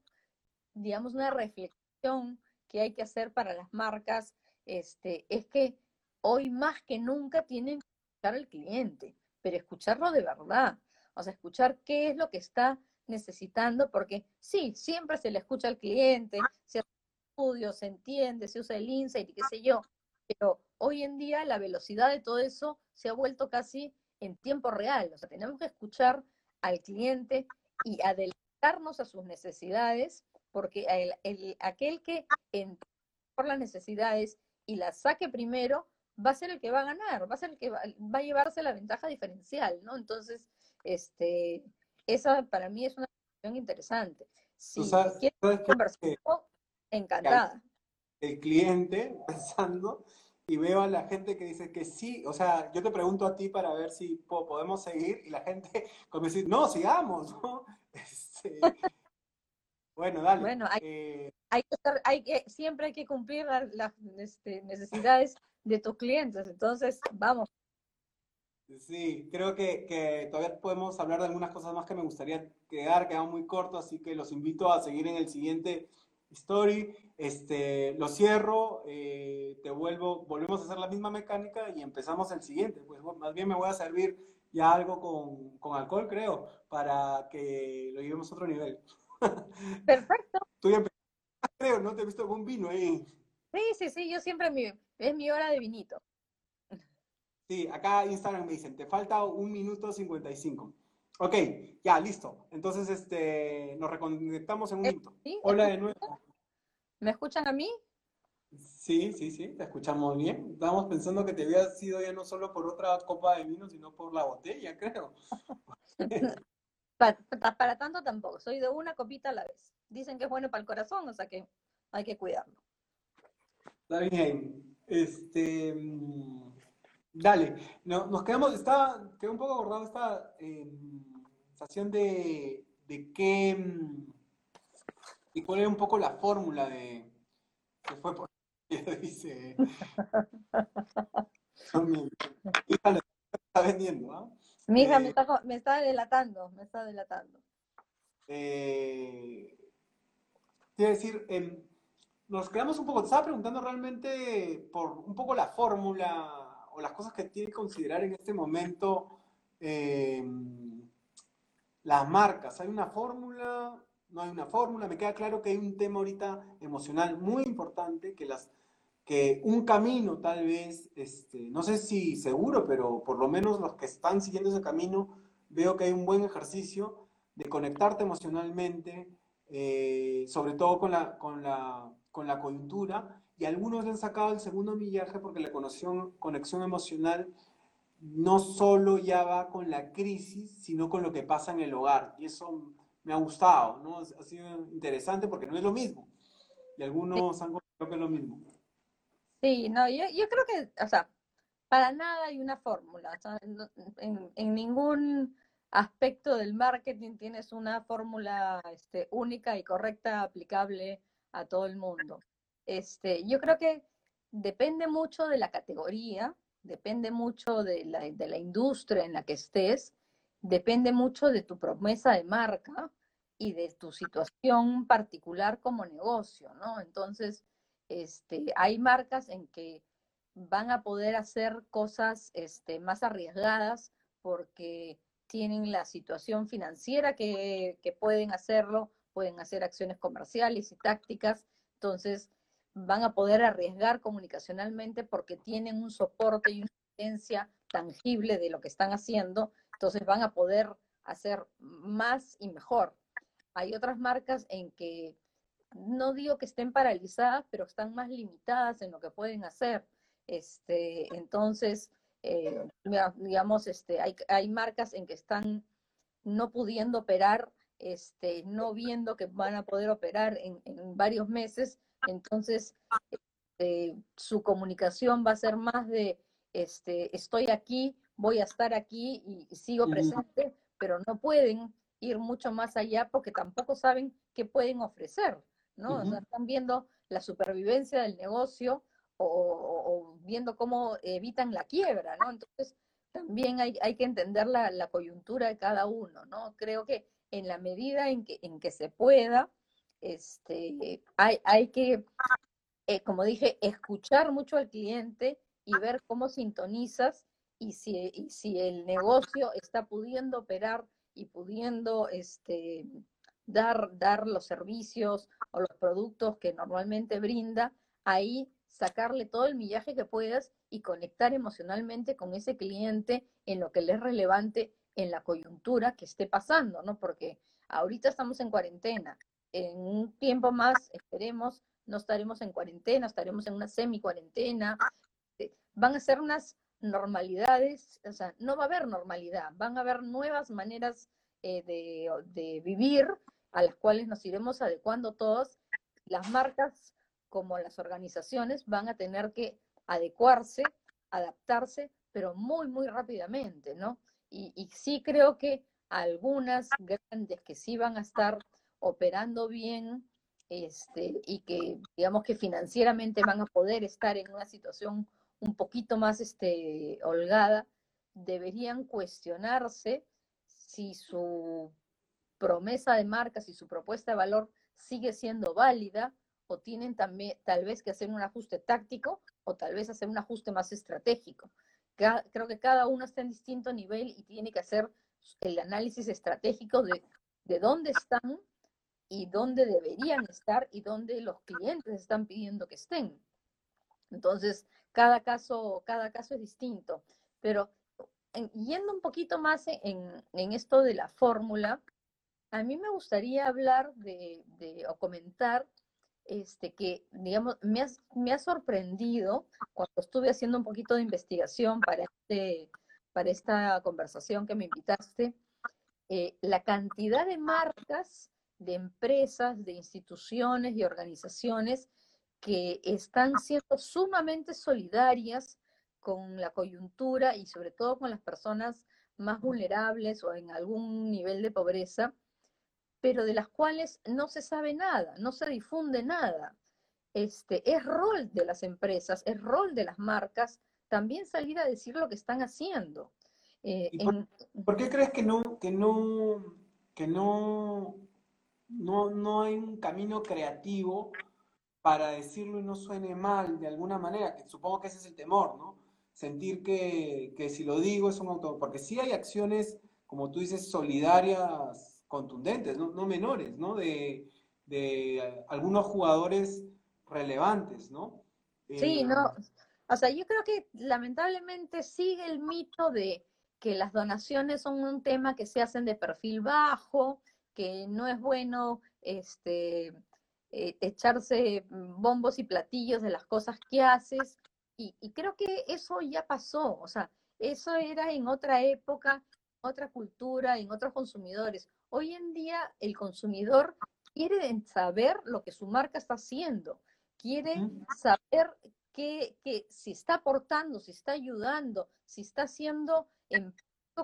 digamos, una reflexión que hay que hacer para las marcas este, es que hoy más que nunca tienen que escuchar al cliente, pero escucharlo de verdad, o sea, escuchar qué es lo que está necesitando, porque sí, siempre se le escucha al cliente, se hace estudios, se entiende, se usa el insight y qué sé yo, pero hoy en día la velocidad de todo eso se ha vuelto casi en tiempo real, o sea, tenemos que escuchar al cliente y adelantarnos a sus necesidades, porque el, aquel que entiende por las necesidades y la saque primero, va a ser el que va a ganar, va a ser el que va, a llevarse la ventaja diferencial, ¿no? Entonces, este, esa para mí es una cuestión interesante. Si quieres conversar, encantada. El cliente pensando y veo a la gente que dice que sí, o sea, yo te pregunto a ti para ver si podemos seguir y la gente como decir, no, sigamos, ¿no? Este, bueno, dale. Bueno, hay, eh, hay, que hay que, siempre hay que cumplir las, este, necesidades de tus clientes, entonces vamos. Sí, creo que, que, todavía podemos hablar de algunas cosas más que me gustaría quedar, quedamos muy corto, así que los invito a seguir en el siguiente story. Este, lo cierro, eh, te vuelvo, volvemos a hacer la misma mecánica y empezamos el siguiente. Pues más bien me voy a servir ya algo con, con alcohol, creo, para que lo llevemos a otro nivel. Perfecto. Tú ya creo, ¿no? Te he visto con vino ahí. Sí, sí, sí, yo siempre mi, es mi hora de vinito. Sí, acá Instagram me dicen, te falta un minuto 55. Ok, ya, listo. Entonces, este, nos reconectamos en un eh, minuto. Hola de nuevo. ¿Me escuchan a mí? Sí, sí, sí, te escuchamos bien. Estábamos pensando que te había sido ya no solo por otra copa de vino, sino por la botella, creo. Para, tanto tampoco, soy de una copita a la vez. Dicen que es bueno para el corazón, o sea que hay que cuidarlo. Está bien. Este, mm, dale, nos quedamos, está, quedó un poco acordado esta eh, sensación de, de qué mm, y cuál era un poco la fórmula de que fue por dice mi hija lo está vendiendo, ¿ah? Mi hija me, eh, está, me está delatando, me está delatando. Eh, quiero decir, em, nos quedamos un poco, te estaba preguntando realmente por un poco la fórmula o las cosas que tiene que considerar en este momento em, las marcas. ¿Hay una fórmula? ¿No hay una fórmula? Me queda claro que hay un tema ahorita emocional muy importante que las que un camino tal vez, este, no sé si seguro, pero por lo menos los que están siguiendo ese camino, veo que hay un buen ejercicio de conectarte emocionalmente, eh, sobre todo con la, con, la, con la coyuntura, y algunos le han sacado el segundo millaje porque la conexión, conexión emocional no solo ya va con la crisis, sino con lo que pasa en el hogar. Y eso me ha gustado, ¿no? Ha sido interesante porque no es lo mismo. Y algunos han comentado que es lo mismo. Sí, no, yo, yo creo que, o sea, para nada hay una fórmula. en, en, ningún aspecto del marketing tienes una fórmula este, única y correcta aplicable a todo el mundo. Este, yo creo que depende mucho de la categoría, depende mucho de la, de la industria en la que estés, depende mucho de tu promesa de marca y de tu situación particular como negocio, ¿no? Entonces, este, hay marcas en que van a poder hacer cosas este, más arriesgadas porque tienen la situación financiera que, que pueden hacerlo, pueden hacer acciones comerciales y tácticas, entonces van a poder arriesgar comunicacionalmente porque tienen un soporte y una evidencia tangible de lo que están haciendo, entonces van a poder hacer más y mejor. Hay otras marcas en que no digo que estén paralizadas, pero están más limitadas en lo que pueden hacer. Este, entonces, eh, digamos, este, hay, hay marcas en que están no pudiendo operar, este, no viendo que van a poder operar en, en varios meses, entonces este, su comunicación va a ser más de, este, estoy aquí, voy a estar aquí y sigo presente, pero no pueden ir mucho más allá porque tampoco saben qué pueden ofrecer. ¿no? están viendo la supervivencia del negocio o, viendo cómo evitan la quiebra, ¿no? Entonces, también hay, hay que entender la, la, coyuntura de cada uno, ¿no? Creo que en la medida en que, en que se pueda, este, hay, hay que, eh, como dije, escuchar mucho al cliente y ver cómo sintonizas y si, y si el negocio está pudiendo operar y pudiendo este, dar, dar los servicios o los productos que normalmente brinda, ahí sacarle todo el millaje que puedas y conectar emocionalmente con ese cliente en lo que le es relevante en la coyuntura que esté pasando, ¿no? Porque ahorita estamos en cuarentena, en un tiempo más, esperemos, no estaremos en cuarentena, estaremos en una semi-cuarentena, eh, van a ser unas normalidades, o sea, no va a haber normalidad, van a haber nuevas maneras eh, de, de vivir a las cuales nos iremos adecuando todos. Las marcas como las organizaciones van a tener que adecuarse, adaptarse, pero muy, muy rápidamente, ¿no? Y, y sí creo que algunas grandes que sí van a estar operando bien este, y que digamos que financieramente van a poder estar en una situación un poquito más este, holgada, deberían cuestionarse si su promesa de marca, si su propuesta de valor sigue siendo válida o tienen también tal vez que hacer un ajuste táctico o tal vez hacer un ajuste más estratégico. Creo que cada uno está en distinto nivel y tiene que hacer el análisis estratégico de, de dónde están y dónde deberían estar y dónde los clientes están pidiendo que estén. Entonces, cada caso, cada caso es distinto. Pero yendo un poquito más en, en esto de la fórmula, a mí me gustaría hablar de, o comentar este, que, digamos, me, me, ha sorprendido cuando estuve haciendo un poquito de investigación para, este, para esta conversación que me invitaste, eh, la cantidad de marcas, de empresas, de instituciones y organizaciones que están siendo sumamente solidarias con la coyuntura y sobre todo con las personas más vulnerables o en algún nivel de pobreza, pero de las cuales no se sabe nada, no se difunde nada. Este, es rol de las empresas, es rol de las marcas también salir a decir lo que están haciendo. Eh, por, qué crees que no, que no, que no, no, no hay un camino creativo para decirlo y no suene mal de alguna manera? Que supongo que ese es el temor, ¿no? Sentir que, que si lo digo es un auto, porque sí hay acciones, como tú dices, solidarias contundentes, no, menores, ¿no? De, de, algunos jugadores relevantes, ¿no? Sí, no. Eh, o sea, yo creo que lamentablemente sigue el mito de que las donaciones son un tema que se hacen de perfil bajo, que no es bueno este, eh, echarse bombos y platillos de las cosas que haces. Y, y, creo que eso ya pasó, o sea, eso era en otra época, otra cultura, en otros consumidores. Hoy en día el consumidor quiere saber lo que su marca está haciendo, quiere saber que, que si está aportando, si está ayudando, si está haciendo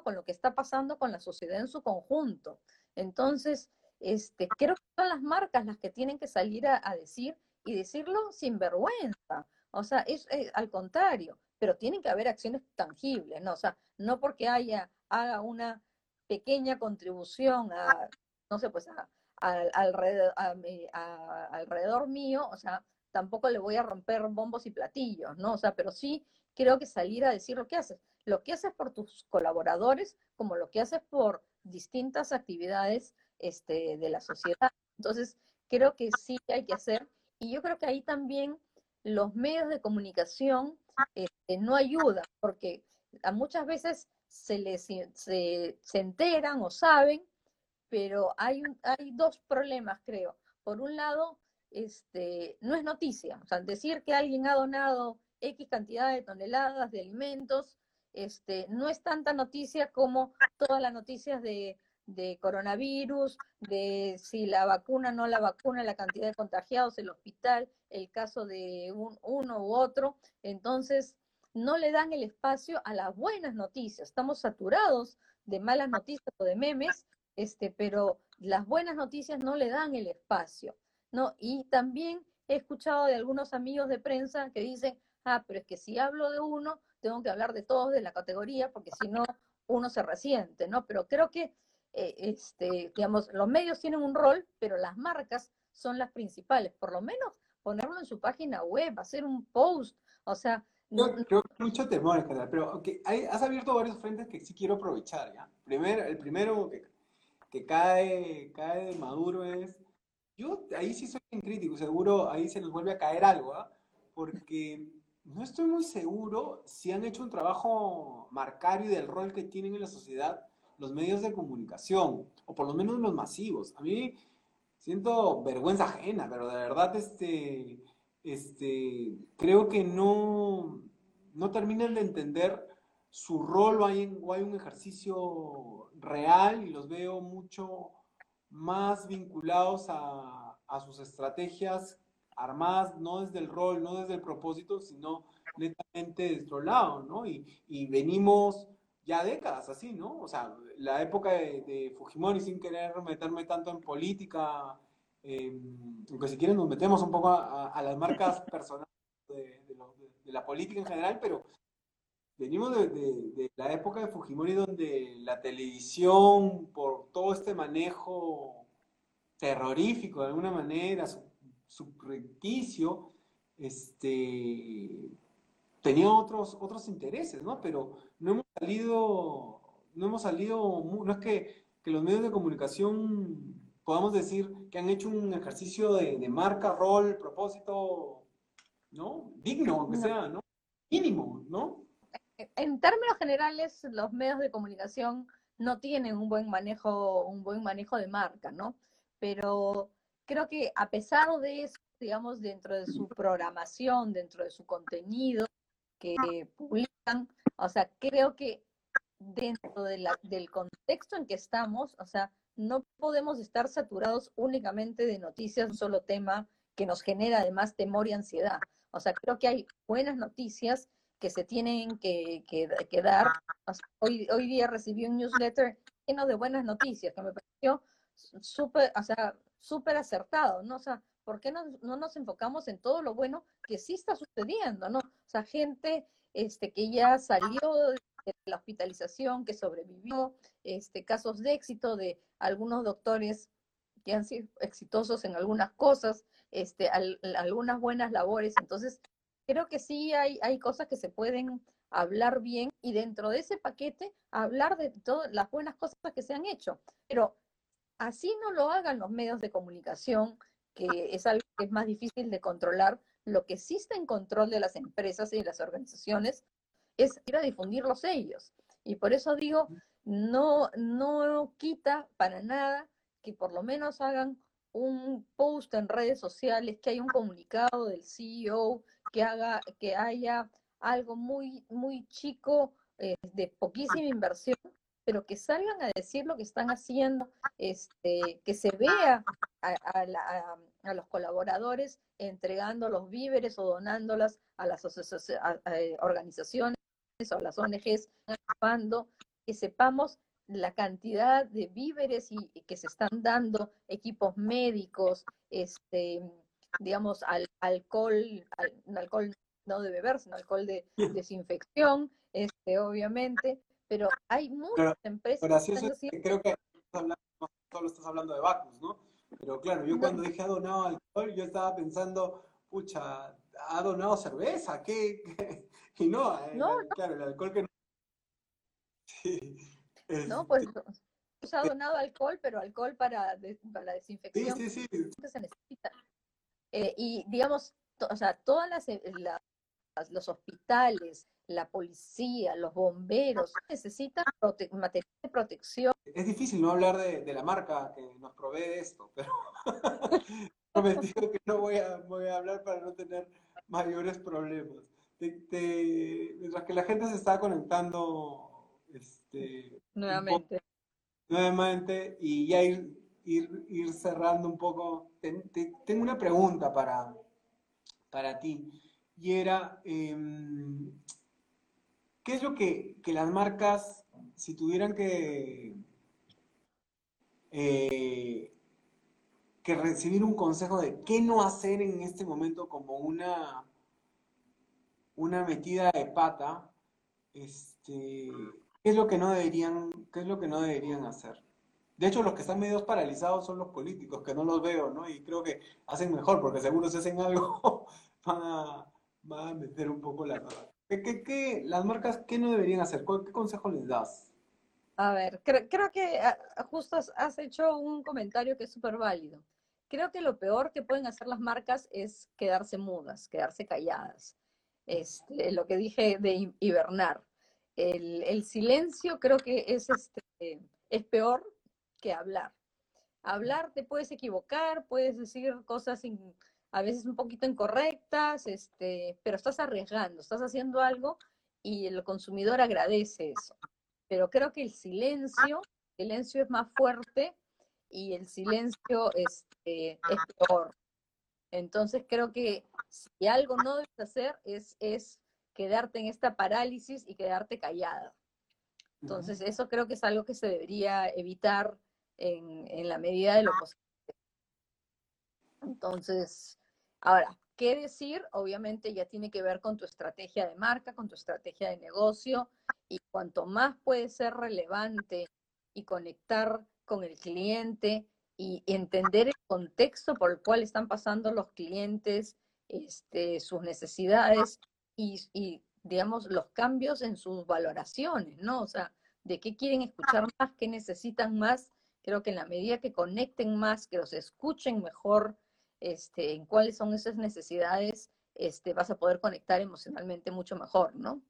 con lo que está pasando con la sociedad en su conjunto. Entonces, este, creo que son las marcas las que tienen que salir a, decir y decirlo sin vergüenza. O sea, es, eh, al contrario, pero tienen que haber acciones tangibles, ¿no? O sea, no porque haya, haga una pequeña contribución a, no sé, pues a, alrededor, alrededor mío, o sea, tampoco le voy a romper bombos y platillos, ¿no? O sea, pero sí creo que salir a decir lo que haces. Lo que haces por tus colaboradores, como lo que haces por distintas actividades este, de la sociedad. Entonces, creo que sí hay que hacer. Y yo creo que ahí también los medios de comunicación este, no ayudan, porque a muchas veces se les se, enteran o saben, pero hay, hay dos problemas, creo. Por un lado, este, no es noticia. O sea, decir que alguien ha donado X cantidad de toneladas de alimentos, este, no es tanta noticia como todas las noticias de, coronavirus, de si la vacuna no la vacuna, la cantidad de contagiados, el hospital, el caso de uno u otro. Entonces, no le dan el espacio a las buenas noticias. Estamos saturados de malas noticias o de memes, este, pero las buenas noticias no le dan el espacio. ¿no? Y también he escuchado de algunos amigos de prensa que dicen, ah, pero es que si hablo de uno, tengo que hablar de todos de la categoría, porque si no, uno se resiente, ¿no? Pero creo que, eh, este, digamos, los medios tienen un rol, pero las marcas son las principales, por lo menos ponerlo en su página web, hacer un post, o sea... Yo creo que mucho temor pero okay, has abierto varios frentes que sí quiero aprovechar, ¿ya? Primero, el primero que, que cae, cae de Maduro es... Yo ahí sí soy un crítico, seguro ahí se nos vuelve a caer algo, ¿ah? Porque no estoy muy seguro si han hecho un trabajo marcario del rol que tienen en la sociedad los medios de comunicación, o por lo menos los masivos. A mí siento vergüenza ajena, pero de verdad este, este, creo que no, no terminan de entender su rol o hay, hay un ejercicio real y los veo mucho más vinculados a, a sus estrategias armadas no desde el rol, no desde el propósito, sino netamente de nuestro lado, ¿no? Y, y venimos ya décadas así, ¿no? O sea, la época de, Fujimori, sin querer meterme tanto en política, eh, aunque si quieren nos metemos un poco a, las marcas personales de, de, la política en general, pero venimos de, la época de Fujimori donde la televisión, por todo este manejo terrorífico de alguna manera, subrepticio, este, tenía otros, otros intereses, ¿no? Pero salido, no hemos salido, no es que, los medios de comunicación podamos decir que han hecho un ejercicio de, marca, rol, propósito, ¿no? Digno, aunque sea, ¿no? Mínimo, ¿no? En términos generales, los medios de comunicación no tienen un buen manejo, un buen manejo de marca, ¿no? Pero creo que a pesar de eso, digamos, dentro de su programación, dentro de su contenido que publican, o sea, creo que dentro del contexto en que estamos, o sea, no podemos estar saturados únicamente de noticias, un solo tema que nos genera además temor y ansiedad. O sea, creo que hay buenas noticias que se tienen que, que, dar. hoy, hoy día recibí un newsletter lleno de buenas noticias que me pareció súper, o sea, súper acertado, ¿no? O sea, ¿por qué no, nos enfocamos en todo lo bueno que sí está sucediendo, ¿no? O sea, gente este, que ya salió de la hospitalización, que sobrevivió, este, casos de éxito de algunos doctores que han sido exitosos en algunas cosas, este, algunas buenas labores. Entonces, creo que sí hay, hay cosas que se pueden hablar bien y dentro de ese paquete hablar de todas las buenas cosas que se han hecho. Pero así no lo hagan los medios de comunicación, que es algo que es más difícil de controlar. Lo que sí está en control de las empresas y de las organizaciones es ir a difundirlos ellos. Y por eso digo, no, no quita para nada que por lo menos hagan un post en redes sociales, que haya un comunicado del CEO, que haga, que haya algo muy, muy chico, eh, de poquísima inversión, pero que salgan a decir lo que están haciendo, este, que se vea a, a los colaboradores entregando los víveres o donándolas a las eh, organizaciones o a las ONGs, que sepamos la cantidad de víveres y, que se están dando, equipos médicos, este, digamos, al, alcohol, alcohol no de beber, sino alcohol de desinfección, este, obviamente, pero hay muchas empresas que creo que solo estás hablando de Bacus, ¿no? Pero claro, yo cuando dije ha donado alcohol, yo estaba pensando, pucha, ha donado cerveza, ¿qué? Y no, eh, no, claro, el alcohol que no. No, pues se ha donado alcohol, pero alcohol para, para la desinfección. Sí, sí, sí. Se necesita. Eh, y digamos, o sea, todas las, eh, los hospitales, la policía, los bomberos, necesitan material de protección. Es difícil no hablar de, la marca que nos provee esto, pero prometido que no voy a, voy a hablar para no tener mayores problemas. mientras que la gente se está conectando este, nuevamente. nuevamente y ya ir, ir, cerrando un poco, tengo una pregunta para, para ti y era, em, ¿qué es lo que, las marcas, si tuvieran que, eh, que recibir un consejo de qué no hacer en este momento como una, una metida de pata, este, ¿qué es lo que no deberían, qué es lo que no deberían hacer? De hecho, los que están medio paralizados son los políticos, que no los veo, ¿no? Y creo que hacen mejor, porque seguro si hacen algo van a, va a meter un poco la ¿Qué, qué, las marcas qué no deberían hacer? ¿Qué consejo les das? A ver, creo, que ah, justo has hecho un comentario que es súper válido. Creo que lo peor que pueden hacer las marcas es quedarse mudas, quedarse calladas. Este, lo que dije de hibernar. El, el silencio creo que es, este, es peor que hablar. Hablar te puedes equivocar, puedes decir cosas sin, a veces un poquito incorrectas, este, pero estás arriesgando, estás haciendo algo y el consumidor agradece eso. Pero creo que el silencio, el silencio es más fuerte y el silencio este, es peor. Entonces creo que si algo no debes hacer es, es quedarte en esta parálisis y quedarte callada. Entonces eso creo que es algo que se debería evitar en, en la medida de lo posible. Entonces, Ahora, ¿qué decir? Obviamente ya tiene que ver con tu estrategia de marca, con tu estrategia de negocio y cuanto más puede ser relevante y conectar con el cliente y entender el contexto por el cual están pasando los clientes, este, sus necesidades y, digamos, los cambios en sus valoraciones, ¿no? O sea, de qué quieren escuchar más, qué necesitan más. Creo que en la medida que conecten más, que los escuchen mejor, este, en cuáles son esas necesidades, este, vas a poder conectar emocionalmente mucho mejor, ¿no?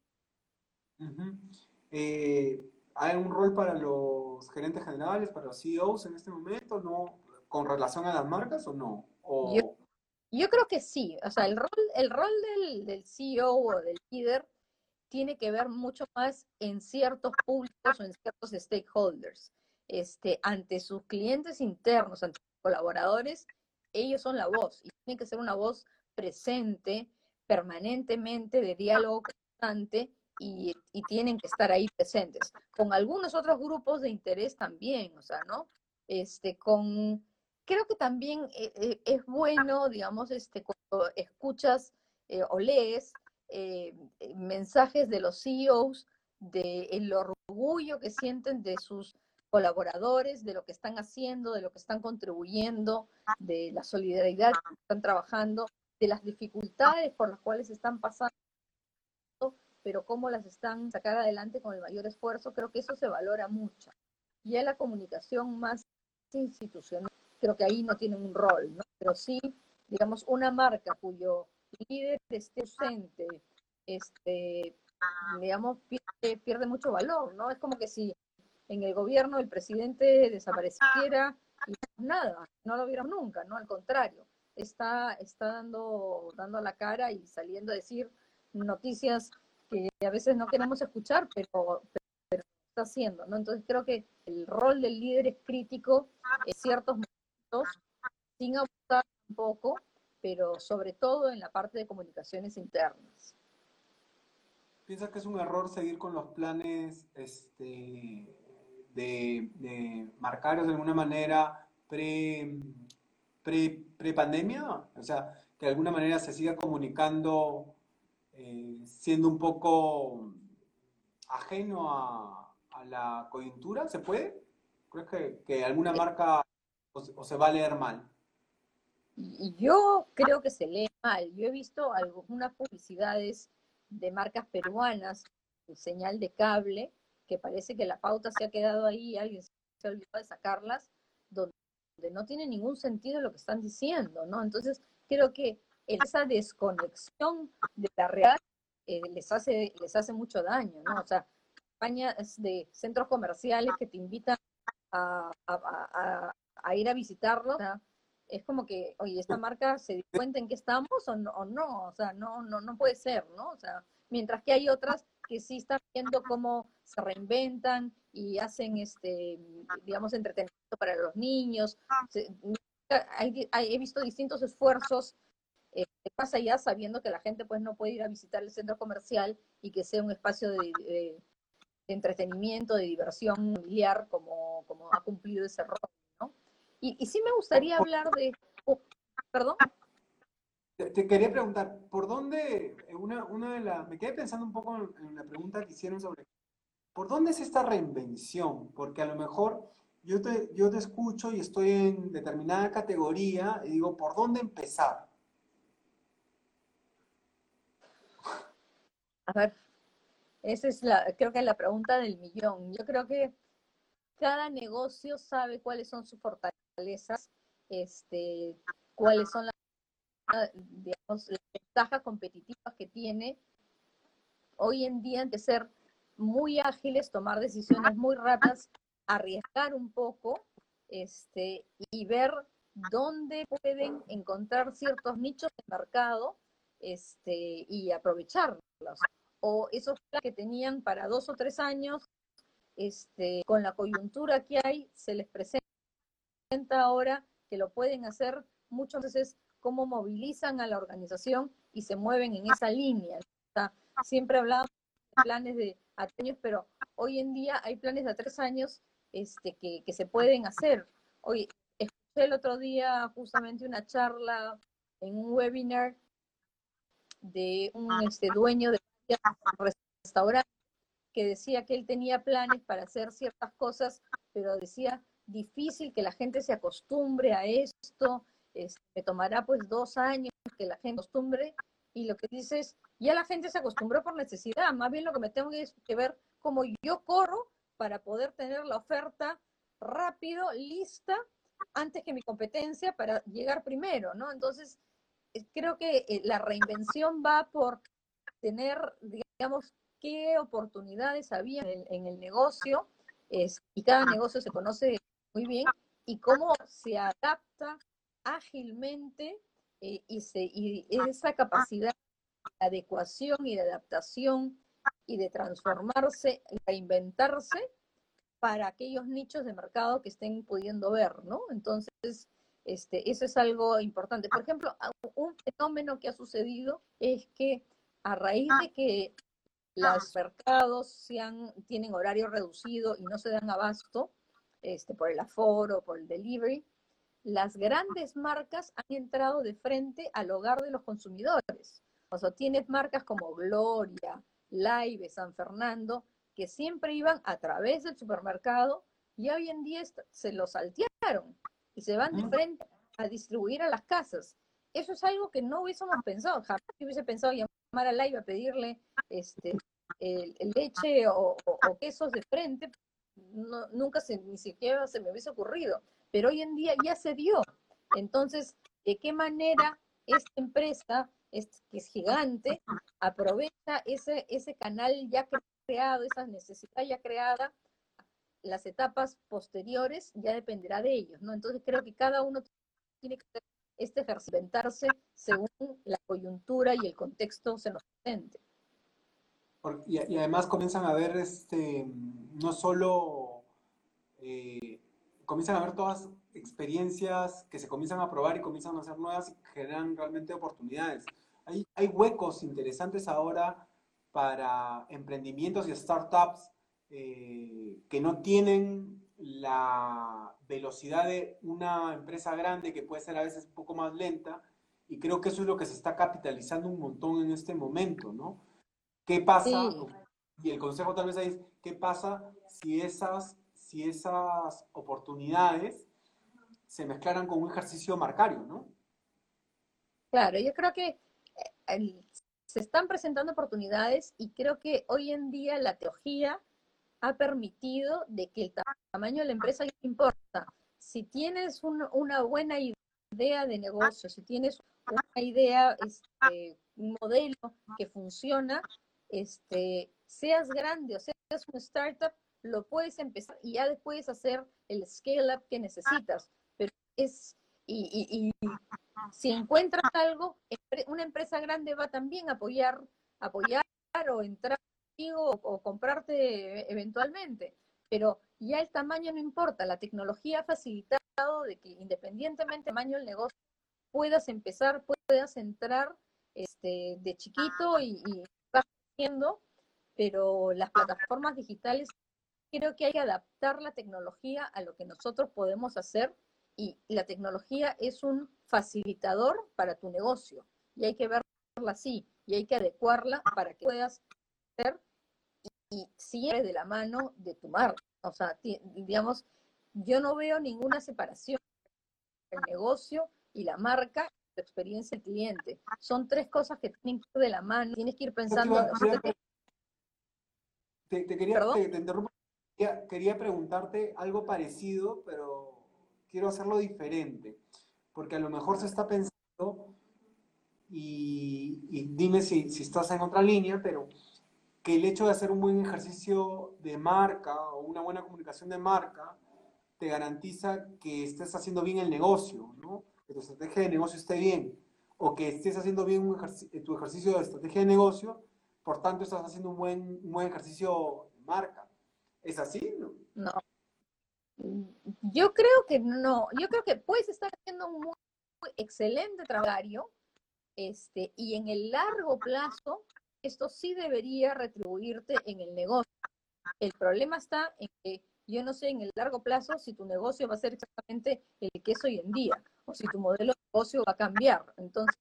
Eh, ¿Hay un rol para los gerentes generales, para los CEOs en este momento, no, con relación a las marcas o no? Yo, creo que sí, o sea, el rol, el rol del, del CEO o del líder tiene que ver mucho más en ciertos públicos o en ciertos stakeholders, este, ante sus clientes internos, ante sus colaboradores, ellos son la voz y tiene que ser una voz presente, permanentemente, de diálogo constante y, tienen que estar ahí presentes. Con algunos otros grupos de interés también, o sea, ¿no? Este, con, creo que también eh, eh, es bueno, digamos, este, cuando escuchas eh, o lees mensajes de los CEOs, del orgullo que sienten de sus colaboradores, de lo que están haciendo, de lo que están contribuyendo, de la solidaridad que están trabajando, de las dificultades por las cuales están pasando, pero cómo las están sacar adelante con el mayor esfuerzo, creo que eso se valora mucho. Y en la comunicación más institucional, creo que ahí no tienen un rol, ¿no? Pero sí, digamos, una marca cuyo líder esté ausente, este, digamos, pierde, pierde mucho valor, ¿no? Es como que si en el gobierno el presidente desapareciera y nada, no lo vieron nunca, ¿no? Al contrario, está, está dando, dando la cara y saliendo a decir noticias que a veces no queremos escuchar, pero, está haciendo, ¿no? Entonces creo que el rol del líder es crítico en ciertos momentos, sin abusar un poco, pero sobre todo en la parte de comunicaciones internas. ¿Piensa que es un error seguir con los planes este, de, de marcarlos de alguna manera pre, pre, pre pandemia? O sea, que de alguna manera se siga comunicando eh, siendo un poco ajeno a, la coyuntura, ¿se puede? ¿Crees que, que alguna marca o, se va a leer mal? Yo creo que se lee mal. Yo he visto algunas publicidades de marcas peruanas, señal de cable, que parece que la pauta se ha quedado ahí, alguien se ha olvidado de sacarlas, donde no tiene ningún sentido lo que están diciendo, ¿no? Entonces, creo que esa desconexión de la realidad eh, les, hace, les hace mucho daño, ¿no? O sea, campañas de centros comerciales que te invitan a, ir a visitarlos, es como que, oye, esta marca se dio cuenta en qué estamos o no, o no, o sea, no, no, no puede ser, ¿no? O sea, mientras que hay otras que sí están viendo cómo se reinventan y hacen, este, digamos, entretenimiento para los niños. he visto distintos esfuerzos eh, pasa ya sabiendo que la gente pues no puede ir a visitar el centro comercial y que sea un espacio de, entretenimiento, de diversión familiar como, como ha cumplido ese rol, ¿no? Y, y sí me gustaría hablar de... Oh, ¿Perdón? Te, quería preguntar, ¿por dónde, una, una de las, me quedé pensando un poco en, la pregunta que hicieron sobre, ¿por dónde es esta reinvención? Porque a lo mejor yo te, yo te escucho y estoy en determinada categoría y digo, ¿por dónde empezar? A ver, esa es la, creo que es la pregunta del millón. Yo creo que cada negocio sabe cuáles son sus fortalezas, este, cuáles son las, las ventajas competitivas que tiene. Hoy en día, de ser muy ágiles, tomar decisiones muy rápidas, arriesgar un poco, este, y ver dónde pueden encontrar ciertos nichos de mercado este, y aprovecharlos. O esos que tenían para dos o tres años, este, con la coyuntura que hay, se les presenta ahora que lo pueden hacer muchas veces, cómo movilizan a la organización y se mueven en esa línea. siempre hablamos de planes de a años, pero hoy en día hay planes de a tres años este, que, que se pueden hacer. Hoy escuché el otro día justamente una charla en un webinar de un este, dueño de un restaurante que decía que él tenía planes para hacer ciertas cosas, pero decía difícil que la gente se acostumbre a esto, este, me tomará pues dos años que la gente acostumbre, y lo que dice es, ya la gente se acostumbró por necesidad, más bien lo que me tengo que ver cómo yo corro para poder tener la oferta rápido, lista, antes que mi competencia para llegar primero, ¿no? Entonces, creo que eh, la reinvención va por tener, digamos, qué oportunidades había en el, negocio, y cada negocio se conoce muy bien, y cómo se adapta ágilmente eh, y, se, y esa capacidad de adecuación y de adaptación y de transformarse, reinventarse para aquellos nichos de mercado que estén pudiendo ver, ¿no? Entonces, este, eso es algo importante. Por ejemplo, un fenómeno que ha sucedido es que a raíz de que los mercados sean, tienen horario reducido y no se dan abasto este, por el aforo, por el delivery, las grandes marcas han entrado de frente al hogar de los consumidores. O sea, tienes marcas como Gloria, Live, San Fernando, que siempre iban a través del supermercado y hoy en día se lo saltearon y se van de frente a distribuir a las casas. Eso es algo que no hubiésemos pensado, jamás hubiese pensado llamar a Live a pedirle este, el, leche o, quesos de frente, nunca se, ni siquiera se me hubiese ocurrido, pero hoy en día ya se dio. Entonces, ¿de qué manera esta empresa, que es gigante, aprovecha ese, ese canal ya creado, esa necesidad ya creada las etapas posteriores ya dependerá de ellos, ¿no? Entonces creo que cada uno tiene que hacer este ejercitarse según la coyuntura y el contexto se nos presente. Y, además comienzan a ver, este, no solo, eh, comienzan a ver todas experiencias que se comienzan a probar y comienzan a ser nuevas y generan realmente oportunidades. Hay, hay huecos interesantes ahora para emprendimientos y startups eh, que no tienen la velocidad de una empresa grande que puede ser a veces un poco más lenta y creo que eso es lo que se está capitalizando un montón en este momento, ¿no? ¿Qué pasa? Y el consejo tal vez es, ¿qué pasa si esas, si esas oportunidades se mezclaran con un ejercicio marcario, ¿no? Claro, yo creo que eh, se están presentando oportunidades y creo que hoy en día la teología ha permitido de que el tamaño de la empresa no importa. Si tienes una buena idea de negocio, si tienes una idea, este, un modelo que funciona, este, seas grande o seas un startup, lo puedes empezar y ya después hacer el scale up que necesitas. Pero es, y, y, si encuentras algo, una empresa grande va también a apoyar, apoyar o entrar o, o comprarte eventualmente. Pero ya el tamaño no importa, la tecnología ha facilitado de que independientemente del tamaño del negocio, puedas empezar, puedas entrar este, de chiquito y, vas haciendo, pero las plataformas digitales creo que hay que adaptar la tecnología a lo que nosotros podemos hacer y la tecnología es un facilitador para tu negocio y hay que verla así y hay que adecuarla para que puedas hacer y, siempre de la mano de tu marca. O sea, digamos, yo no veo ninguna separación el negocio y la marca, la experiencia del cliente. Son tres cosas que tienen que ir de la mano, tienes que ir pensando... te, quería, te, interrumpo. Quería, preguntarte algo parecido, pero quiero hacerlo diferente, porque a lo mejor se está pensando, y, dime si, si, estás en otra línea, pero que el hecho de hacer un buen ejercicio de marca o una buena comunicación de marca te garantiza que estés haciendo bien el negocio, ¿no? que tu estrategia de negocio esté bien, o que estés haciendo bien tu ejercicio de estrategia de negocio, por tanto estás haciendo un buen, buen ejercicio de marca. ¿Es así? No? Yo creo que no. Yo creo que puedes estar haciendo un muy, excelente trabajo este, y en el largo plazo esto sí debería retribuirte en el negocio. El problema está en que yo no sé en el largo plazo si tu negocio va a ser exactamente el que es hoy en día o si tu modelo de negocio va a cambiar. Entonces,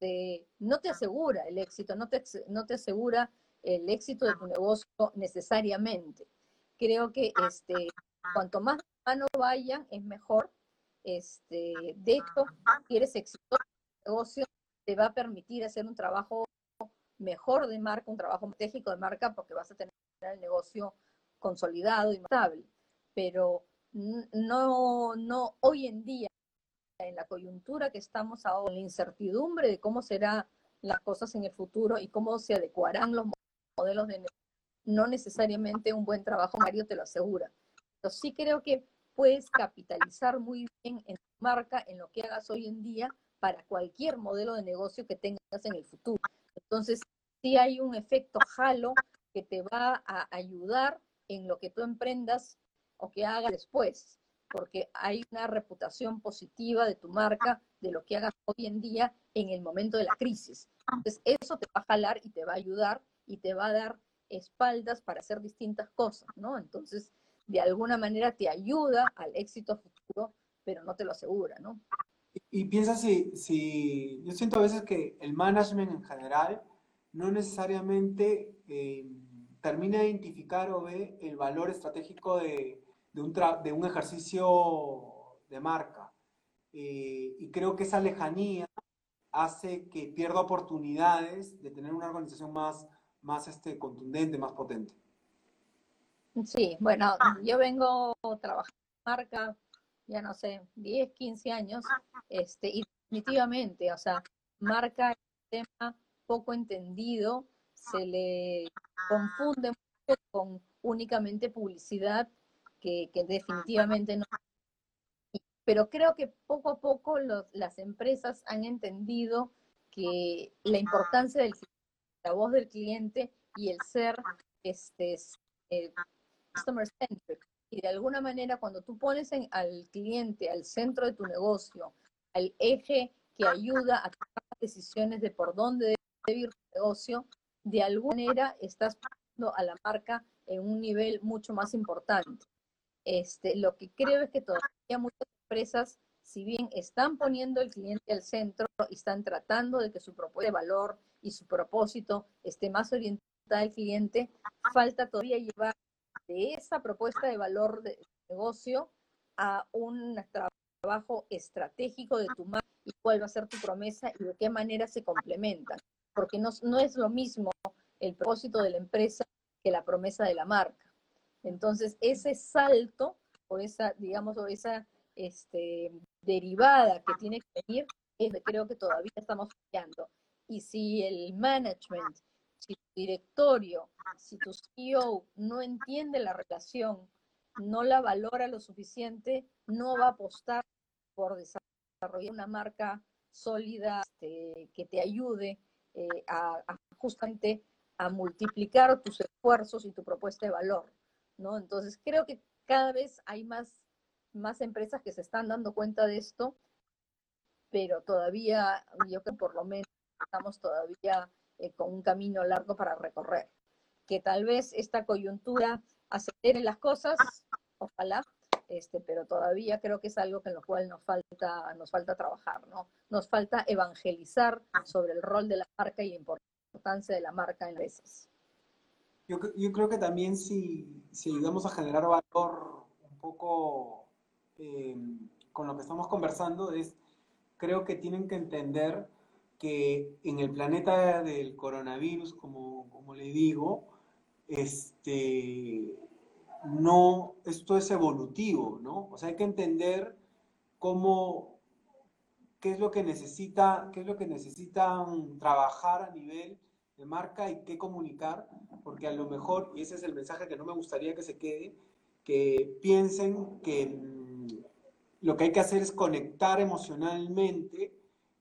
eh, no te asegura el éxito, no te, no te asegura el éxito de tu negocio necesariamente. Creo que este, cuanto más mano vayan, es mejor. Este, de hecho, si eres exitoso en tu negocio, te va a permitir hacer un trabajo mejor de marca, un trabajo estratégico de marca, porque vas a tener el negocio consolidado y estable. Pero no, no hoy en día, en la coyuntura que estamos ahora, en la incertidumbre de cómo serán las cosas en el futuro y cómo se adecuarán los modelos de negocio, no necesariamente un buen trabajo Mario te lo asegura. Pero sí creo que puedes capitalizar muy bien en tu marca, en lo que hagas hoy en día, para cualquier modelo de negocio que tengas en el futuro. Entonces, sí hay un efecto halo que te va a ayudar en lo que tú emprendas o que hagas después, porque hay una reputación positiva de tu marca, de lo que hagas hoy en día en el momento de la crisis. Entonces, eso te va a jalar y te va a ayudar y te va a dar espaldas para hacer distintas cosas, ¿no? Entonces, de alguna manera te ayuda al éxito futuro, pero no te lo asegura, ¿no? Y, piensa si, si, yo siento a veces que el management en general no necesariamente eh, termina de identificar o ve el valor estratégico de, de, un, de un, ejercicio de marca. Eh, y creo que esa lejanía hace que pierda oportunidades de tener una organización más, más este, contundente, más potente. Sí, bueno, yo vengo trabajando en marca, ya no sé, 10, 15 años, este, y definitivamente, o sea, marca es un tema poco entendido, se le confunde mucho con únicamente publicidad, que, definitivamente no. Pero creo que poco a poco las empresas han entendido que la importancia de la voz del cliente y el ser este, eh, customer centric, Y de alguna manera, cuando tú pones al cliente al centro de tu negocio, al eje que ayuda a tomar decisiones de por dónde debe ir tu negocio, de alguna manera estás poniendo a la marca en un nivel mucho más importante. Este, lo que creo es que todavía muchas empresas, si bien están poniendo el cliente al centro y están tratando de que su propuesta de valor y su propósito esté más orientada al cliente, falta todavía llevar de esa propuesta de valor de negocio a un trabajo estratégico de tu marca y cuál va a ser tu promesa y de qué manera se complementan. Porque no, no es lo mismo el propósito de la empresa que la promesa de la marca. Entonces, ese salto o esa, digamos, o esa este, derivada que tiene que venir, es, creo que todavía estamos fallando. Y si el management si tu directorio, si tu CEO no entiende la relación, no la valora lo suficiente, no va a apostar por desarrollar una marca sólida este, que te ayude eh, a, justamente a multiplicar tus esfuerzos y tu propuesta de valor, ¿no? Entonces creo que cada vez hay más, más empresas que se están dando cuenta de esto, pero todavía, yo creo que por lo menos estamos todavía eh, con un camino largo para recorrer. Que tal vez esta coyuntura acelere las cosas, ojalá, este, pero todavía creo que es algo en lo cual nos falta, nos falta trabajar, ¿no? Nos falta evangelizar sobre el rol de la marca y la importancia de la marca en veces. Yo, yo creo que también si, si, ayudamos a generar valor un poco eh, con lo que estamos conversando, es creo que tienen que entender que en el planeta del coronavirus, como, como le digo, este, no, esto es evolutivo, ¿no? O sea, hay que entender cómo, qué es lo que necesita, qué es lo que necesitan trabajar a nivel de marca y qué comunicar, porque a lo mejor, y ese es el mensaje que no me gustaría que se quede, que piensen que mm, lo que hay que hacer es conectar emocionalmente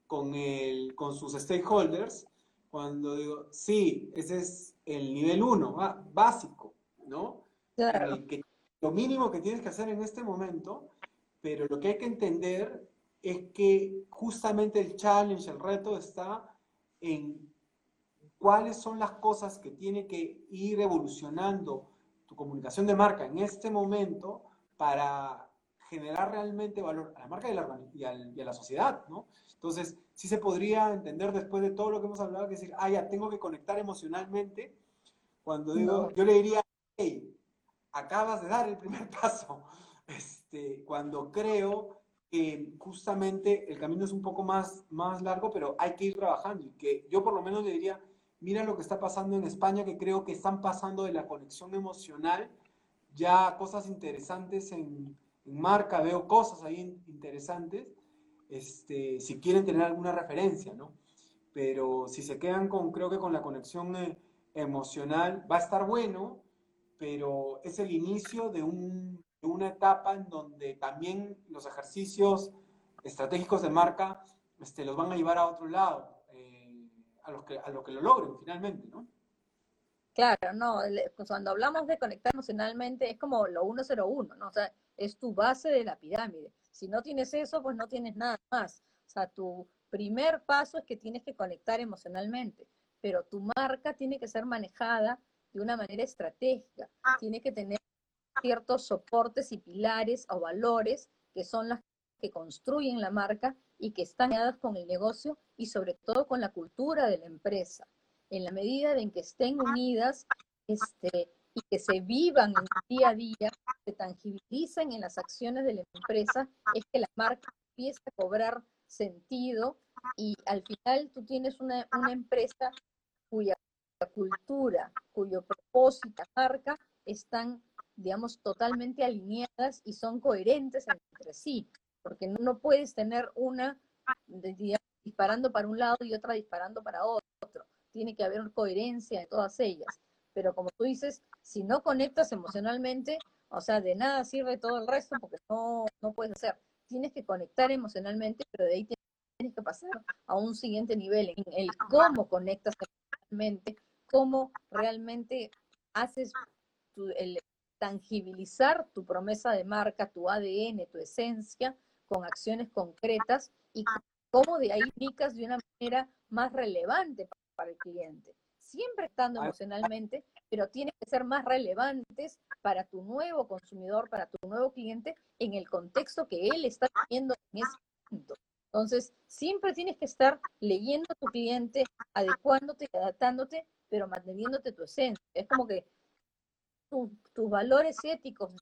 con, el, con sus stakeholders, cuando digo, sí, ese es el nivel uno, básico, ¿no? Claro. Que, lo mínimo que tienes que hacer en este momento, pero lo que hay que entender es que justamente el challenge, el reto está en cuáles son las cosas que tiene que ir evolucionando tu comunicación de marca en este momento para generar realmente valor a la marca y a la, y a la sociedad, ¿no? Entonces, sí se podría entender después de todo lo que hemos hablado, que decir, ah, ya tengo que conectar emocionalmente. Cuando digo, yo le diría, hey, acabas de dar el primer paso. Este, cuando creo que justamente el camino es un poco más, más largo, pero hay que ir trabajando. Y que yo por lo menos le diría, mira lo que está pasando en España, que creo que están pasando de la conexión emocional ya cosas interesantes en, en marca, veo cosas ahí interesantes este, si quieren tener alguna referencia, ¿no? Pero si se quedan con, creo que con la conexión eh, emocional, va a estar bueno, pero es el inicio de, un, de una etapa en donde también los ejercicios estratégicos de marca este, los van a llevar a otro lado, eh, a, lo que, a lo que lo logren finalmente, ¿no? Claro, no, cuando hablamos de conectar emocionalmente es como lo 101, ¿no? O sea, es tu base de la pirámide. Si no tienes eso, pues no tienes nada más. O sea, tu primer paso es que tienes que conectar emocionalmente, pero tu marca tiene que ser manejada de una manera estratégica. Tiene que tener ciertos soportes y pilares o valores que son las que construyen la marca y que están ligadas con el negocio y sobre todo con la cultura de la empresa. En la medida en que estén unidas, este, que se vivan en el día a día, se tangibilicen en las acciones de la empresa, es que la marca empieza a cobrar sentido y al final tú tienes una, una empresa cuya cultura, cuyo propósito, marca, están, digamos, totalmente alineadas y son coherentes entre sí, porque no, puedes tener una disparando para un lado y otra disparando para otro. Tiene que haber coherencia en todas ellas. Pero como tú dices, si no conectas emocionalmente, o sea, de nada sirve todo el resto porque no, no puedes hacer. Tienes que conectar emocionalmente, pero de ahí tienes que pasar a un siguiente nivel, en el cómo conectas emocionalmente, cómo realmente haces el, tangibilizar tu promesa de marca, tu ADN, tu esencia, con acciones concretas y cómo de ahí picas de una manera más relevante para el cliente. Siempre estando emocionalmente, pero tiene que ser más relevantes para tu nuevo consumidor, para tu nuevo cliente, en el contexto que él está viviendo en ese momento. Entonces, siempre tienes que estar leyendo a tu cliente, adecuándote y adaptándote, pero manteniéndote tu esencia. Es como que tus valores éticos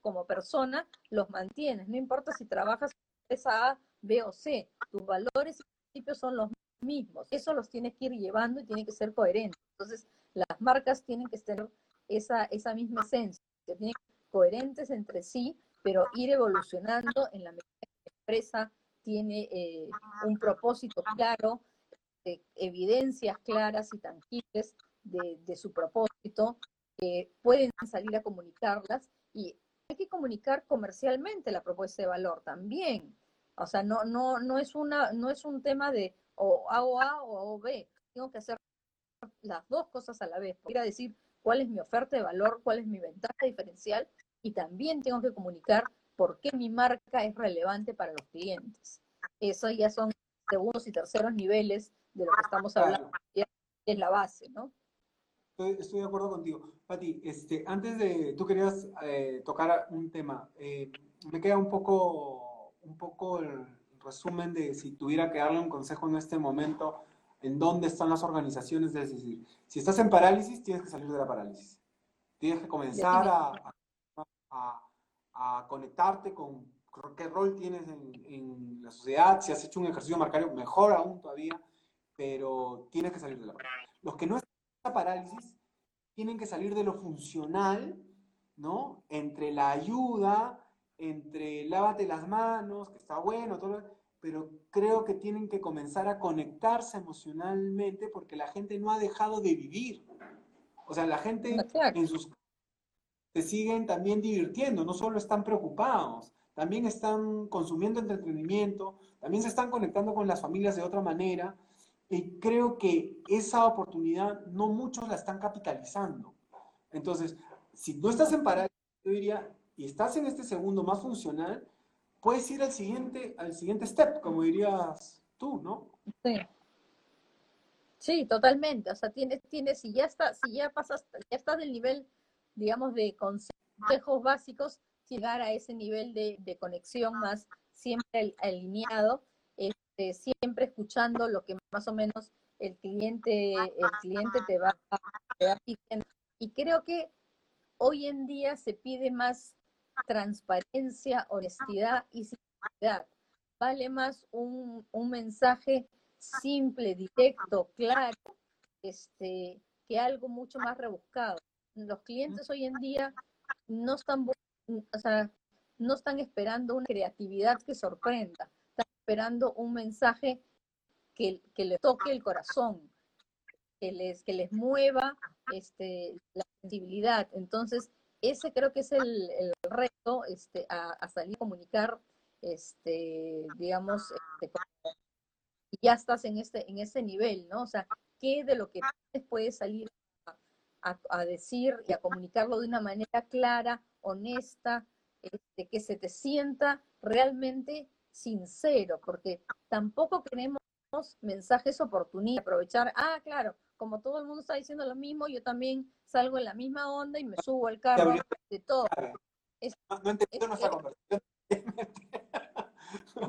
como persona los mantienes, no importa si trabajas en empresa A, B o C, tus valores y principios son los mismos, eso los tienes que ir llevando y tiene que ser coherente. Entonces, las marcas tienen que tener esa, esa misma esencia, tienen coherentes entre sí, pero ir evolucionando en la medida que la empresa tiene eh, un propósito claro, evidencias claras y tangibles de, su propósito, que pueden salir a comunicarlas y hay que comunicar comercialmente la propuesta de valor también. O sea, no, no, no, es, una, no es un tema de o hago A o hago B. Tengo que hacer las dos cosas a la vez. Ir a decir cuál es mi oferta de valor, cuál es mi ventaja diferencial y también tengo que comunicar por qué mi marca es relevante para los clientes. Eso ya son segundos y terceros niveles de lo que estamos hablando, es la base, ¿no? Estoy, de acuerdo contigo. Pati, este, antes de, tú querías eh, tocar un tema. Eh, me queda un poco, un poco el resumen de si tuviera que darle un consejo en este momento, en dónde están las organizaciones. Es decir, si estás en parálisis, tienes que salir de la parálisis. Tienes que comenzar a, a, conectarte con qué rol tienes en, en, la sociedad. Si has hecho un ejercicio marcario, mejor aún todavía, pero tienes que salir de la parálisis. Los que no parálisis tienen que salir de lo funcional, ¿no? Entre la ayuda, entre lávate las manos, que está bueno, todo, pero creo que tienen que comenzar a conectarse emocionalmente porque la gente no ha dejado de vivir. O sea, la gente en sus se siguen también divirtiendo, no solo están preocupados, también están consumiendo entretenimiento, también se están conectando con las familias de otra manera y creo que esa oportunidad no muchos la están capitalizando. Entonces, si no estás en parálisis, yo diría, y estás en este segundo más funcional, puedes ir al siguiente, al siguiente step, como dirías tú, ¿no? Sí. Sí, totalmente. O sea, tienes, tienes, si ya está, si ya pasas, ya estás del nivel, digamos, de consejos básicos, llegar a ese nivel de, de conexión más siempre alineado, siempre escuchando lo que más o menos el cliente, el cliente te va, a pidiendo. Y creo que hoy en día se pide más transparencia, honestidad y sinceridad. Vale más un, un mensaje simple, directo, claro, este, que algo mucho más rebuscado. Los clientes hoy en día no están, o sea, no están esperando una creatividad que sorprenda esperando un mensaje que, que les toque el corazón, que les, que les mueva este, la sensibilidad. Entonces, ese creo que es el, el reto este, a, salir a comunicar, este, digamos, este, ya estás en este, en ese nivel, ¿no? O sea, ¿qué de lo que puedes salir a, a, decir y a comunicarlo de una manera clara, honesta, este, que se te sienta realmente sincero, porque tampoco queremos mensajes oportunistas, aprovechar, ah, claro, como todo el mundo está diciendo lo mismo, yo también salgo en la misma onda y me subo al carro de todo. no, entiendo nuestra conversación.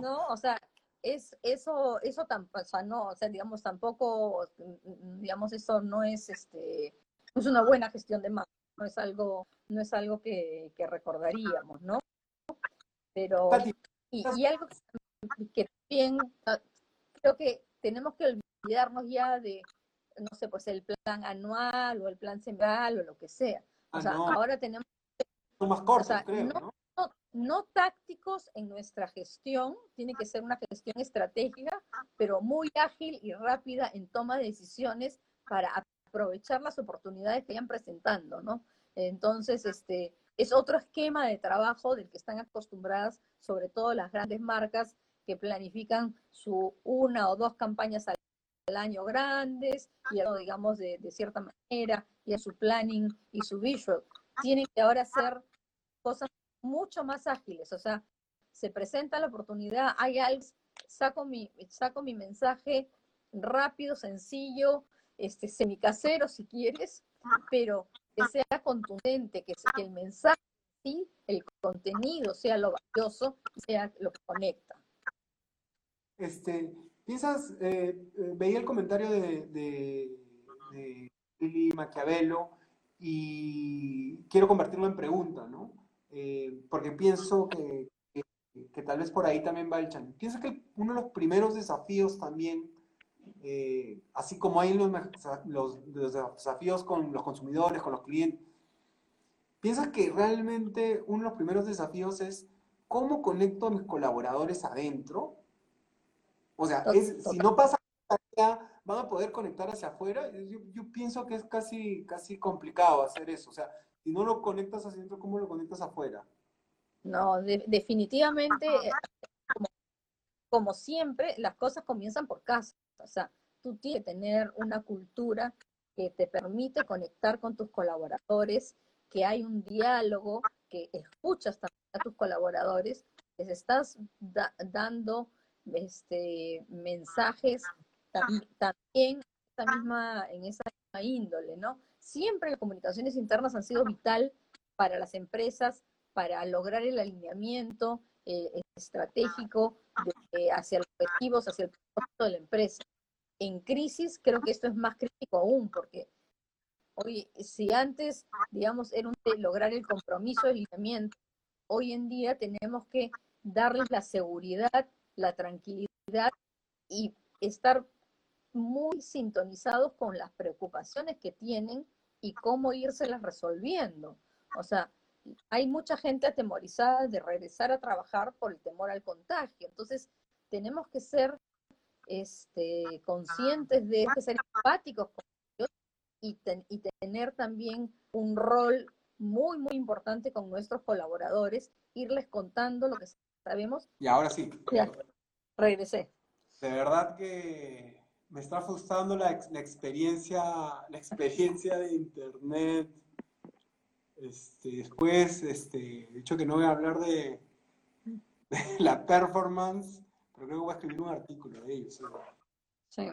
no, o sea, es eso, eso tampoco, o sea, no, o sea, digamos, tampoco, digamos, eso no es este, es una buena gestión de más, no es algo, no es algo que, que recordaríamos, ¿no? Pero y, algo que, también ah, creo que tenemos que olvidarnos ya de, no sé, pues el plan anual o el plan semanal o lo que sea. O ah, sea, ahora tenemos... Son más cortos, creo, ¿no? no tácticos en nuestra gestión, tiene que ser una gestión estratégica, pero muy ágil y rápida en toma de decisiones para aprovechar las oportunidades que vayan presentando, ¿no? Entonces, este, es otro esquema de trabajo del que están acostumbradas, sobre todo las grandes marcas que planifican su una o dos campañas al, año grandes y digamos de, cierta manera y a su planning y su visual. tienen que ahora hacer cosas mucho más ágiles, o sea, se presenta la oportunidad, hay algo, saco mi, saco mi mensaje rápido, sencillo, este, semicasero si quieres, pero que sea contundente, que, que el mensaje, ¿sí? el contenido sea lo valioso, sea lo que conecta. Este, piensas, eh, eh, veía el comentario de, de, de Lili Maquiavelo y quiero convertirlo en pregunta, ¿no? Eh, porque pienso que, que, tal vez por ahí también va el chan. Pienso que uno de los primeros desafíos también, así como hay los, los, desafíos con los consumidores, con los clientes, piensa que realmente uno de los primeros desafíos es cómo conecto a mis colaboradores adentro. O sea, es, si no pasa van a poder conectar hacia afuera. Yo, yo, pienso que es casi, casi complicado hacer eso. O sea, si no lo conectas hacia adentro, ¿cómo lo conectas afuera? No, de, definitivamente, como, como, siempre, las cosas comienzan por casa. O sea, tú tienes que tener una cultura que te permite conectar con tus colaboradores, que hay un diálogo, que escuchas también a tus colaboradores, que les estás dando este, mensajes también esa misma, en esa misma índole, ¿no? Siempre las comunicaciones internas han sido vital para las empresas para lograr el alineamiento eh, estratégico hacia los objetivos, hacia el propósito de la empresa. En crisis creo que esto es más crítico aún, porque hoy, si antes, digamos, era un de lograr el compromiso de alineamiento, hoy en día tenemos que darles la seguridad, la tranquilidad y estar muy sintonizados con las preocupaciones que tienen y cómo írselas resolviendo. O sea, hay mucha gente atemorizada de regresar a trabajar por el temor al contagio. Entonces, tenemos que ser este, conscientes de ser empáticos con ellos y, y tener también un rol muy, muy importante con nuestros colaboradores, irles contando lo que sabemos. Y ahora sí. Ya, regresé. De verdad que me está frustrando la, la experiencia, la experiencia de internet este, después, este, he dicho que no voy a hablar de, la performance, pero creo que voy a escribir un artículo de ellos. Sí.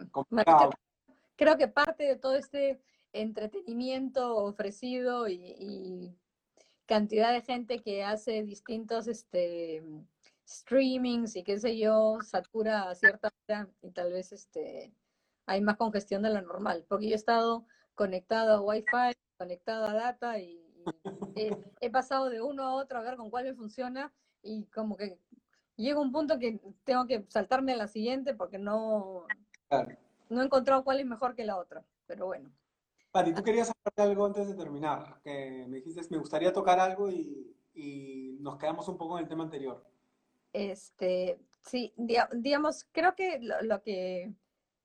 Creo, que parte de todo este entretenimiento ofrecido y, cantidad de gente que hace distintos este, streamings y qué sé yo, satura a cierta hora y tal vez este, hay más congestión de la normal, porque yo he estado conectado a Wi-Fi, conectado a data y he pasado de uno a otro a ver con cuál me funciona y como que llega un punto que tengo que saltarme a la siguiente porque no, no he encontrado cuál es mejor que la otra, pero bueno. Pati, tú querías hablar algo antes de terminar, que me dijiste, me gustaría tocar algo y, y nos quedamos un poco en el tema anterior. Este, sí, digamos, creo que lo, que,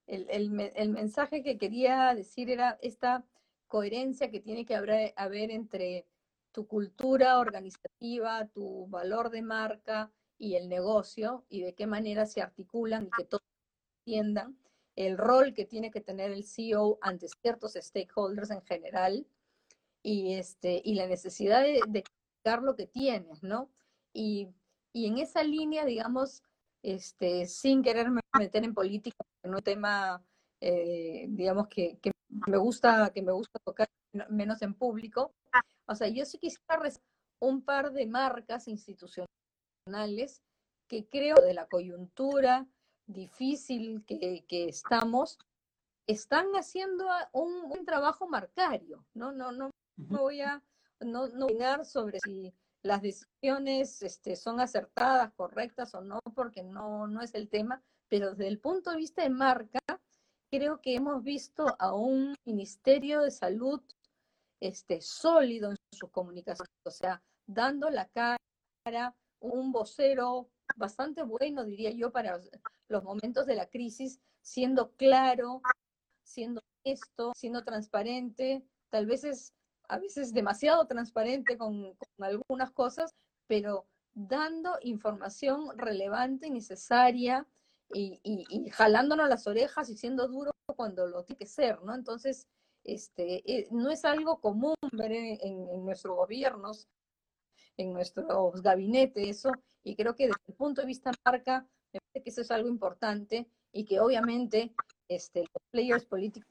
el, el, mensaje que quería decir era esta coherencia que tiene que haber, haber entre tu cultura organizativa, tu valor de marca y el negocio y de qué manera se articulan y que todos entiendan el rol que tiene que tener el CEO ante ciertos stakeholders en general y, este, y la necesidad de, de lo que tienes, ¿no? Y, y, en esa línea, digamos, este, sin quererme meter en política, no es un tema, eh, digamos, que, que me gusta, que me gusta tocar menos en público. O sea, yo sí quisiera un par de marcas institucionales que creo de la coyuntura difícil que, que estamos, están haciendo un, un, trabajo marcario. No, no, no me voy a no, no opinar sobre si las decisiones este, son acertadas, correctas o no, porque no, no es el tema, pero desde el punto de vista de marca, creo que hemos visto a un Ministerio de Salud este, sólido en su comunicación, o sea, dando la cara, un vocero bastante bueno, diría yo, para los momentos de la crisis, siendo claro, siendo esto, siendo transparente, tal vez es a veces demasiado transparente con, algunas cosas, pero dando información relevante y necesaria y, y, jalándonos las orejas y siendo duro cuando lo tiene que ser, ¿no? Entonces, este, eh, no es algo común ver en, en, nuestros gobiernos, en nuestros gabinetes, eso, y creo que desde el punto de vista marca, me parece que eso es algo importante y que obviamente este, los players políticos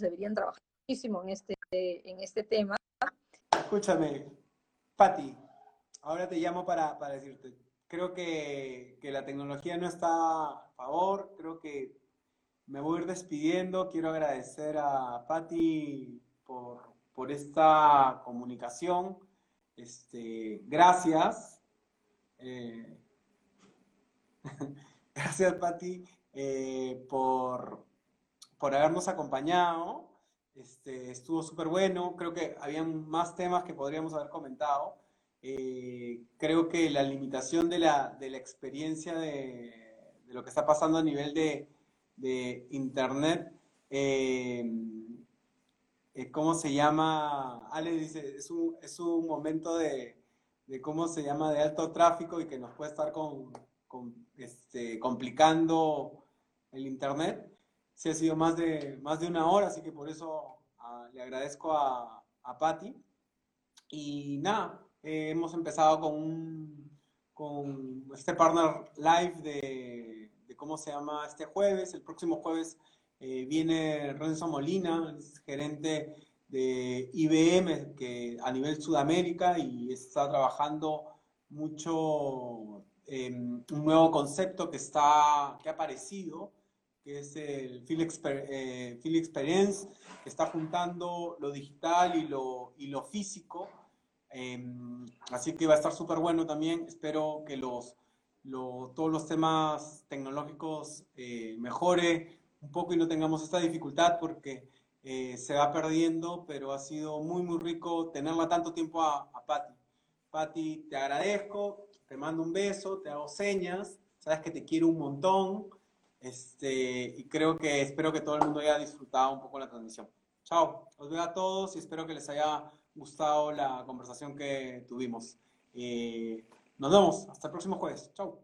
deberían trabajar muchísimo en este, en este tema. Escúchame, Patti, ahora te llamo para, para decirte, creo que, que, la tecnología no está a favor, creo que me voy a ir despidiendo, quiero agradecer a Patti por, por esta comunicación, este, gracias. Eh, gracias, Patti, eh, por, por habernos acompañado. Este, estuvo súper bueno, creo que habían más temas que podríamos haber comentado. Eh, creo que la limitación de la, de la experiencia de, lo que está pasando a nivel de, de Internet, eh, eh, ¿cómo se llama? Ale dice, es un, es un momento de, de, cómo se llama, de alto tráfico y que nos puede estar con, con, este, complicando el Internet. Sí ha sido más de, más de una hora, así que por eso ah, le agradezco a, a Patti. Y nada, eh, hemos empezado con, con este partner live de, de, cómo se llama este jueves. El próximo jueves eh, viene Renzo Molina, gerente de IBM que, a nivel Sudamérica y está trabajando mucho en un nuevo concepto que, está, que ha aparecido, que es el Feel, eh, Experience, que está juntando lo digital y lo, y lo físico Em, así que va a estar súper bueno también. Espero que los, todos los temas tecnológicos eh, mejore un poco y no tengamos esta dificultad porque eh, se va perdiendo, pero ha sido muy, muy rico tenerla tanto tiempo a, a Patti. Patti, te agradezco, te mando un beso, te hago señas, sabes que te quiero un montón. Este, y creo que espero que todo el mundo haya disfrutado un poco la transmisión. Chao, los veo a todos y espero que les haya gustado la conversación que tuvimos. Eh, nos vemos, hasta el próximo jueves. Chau.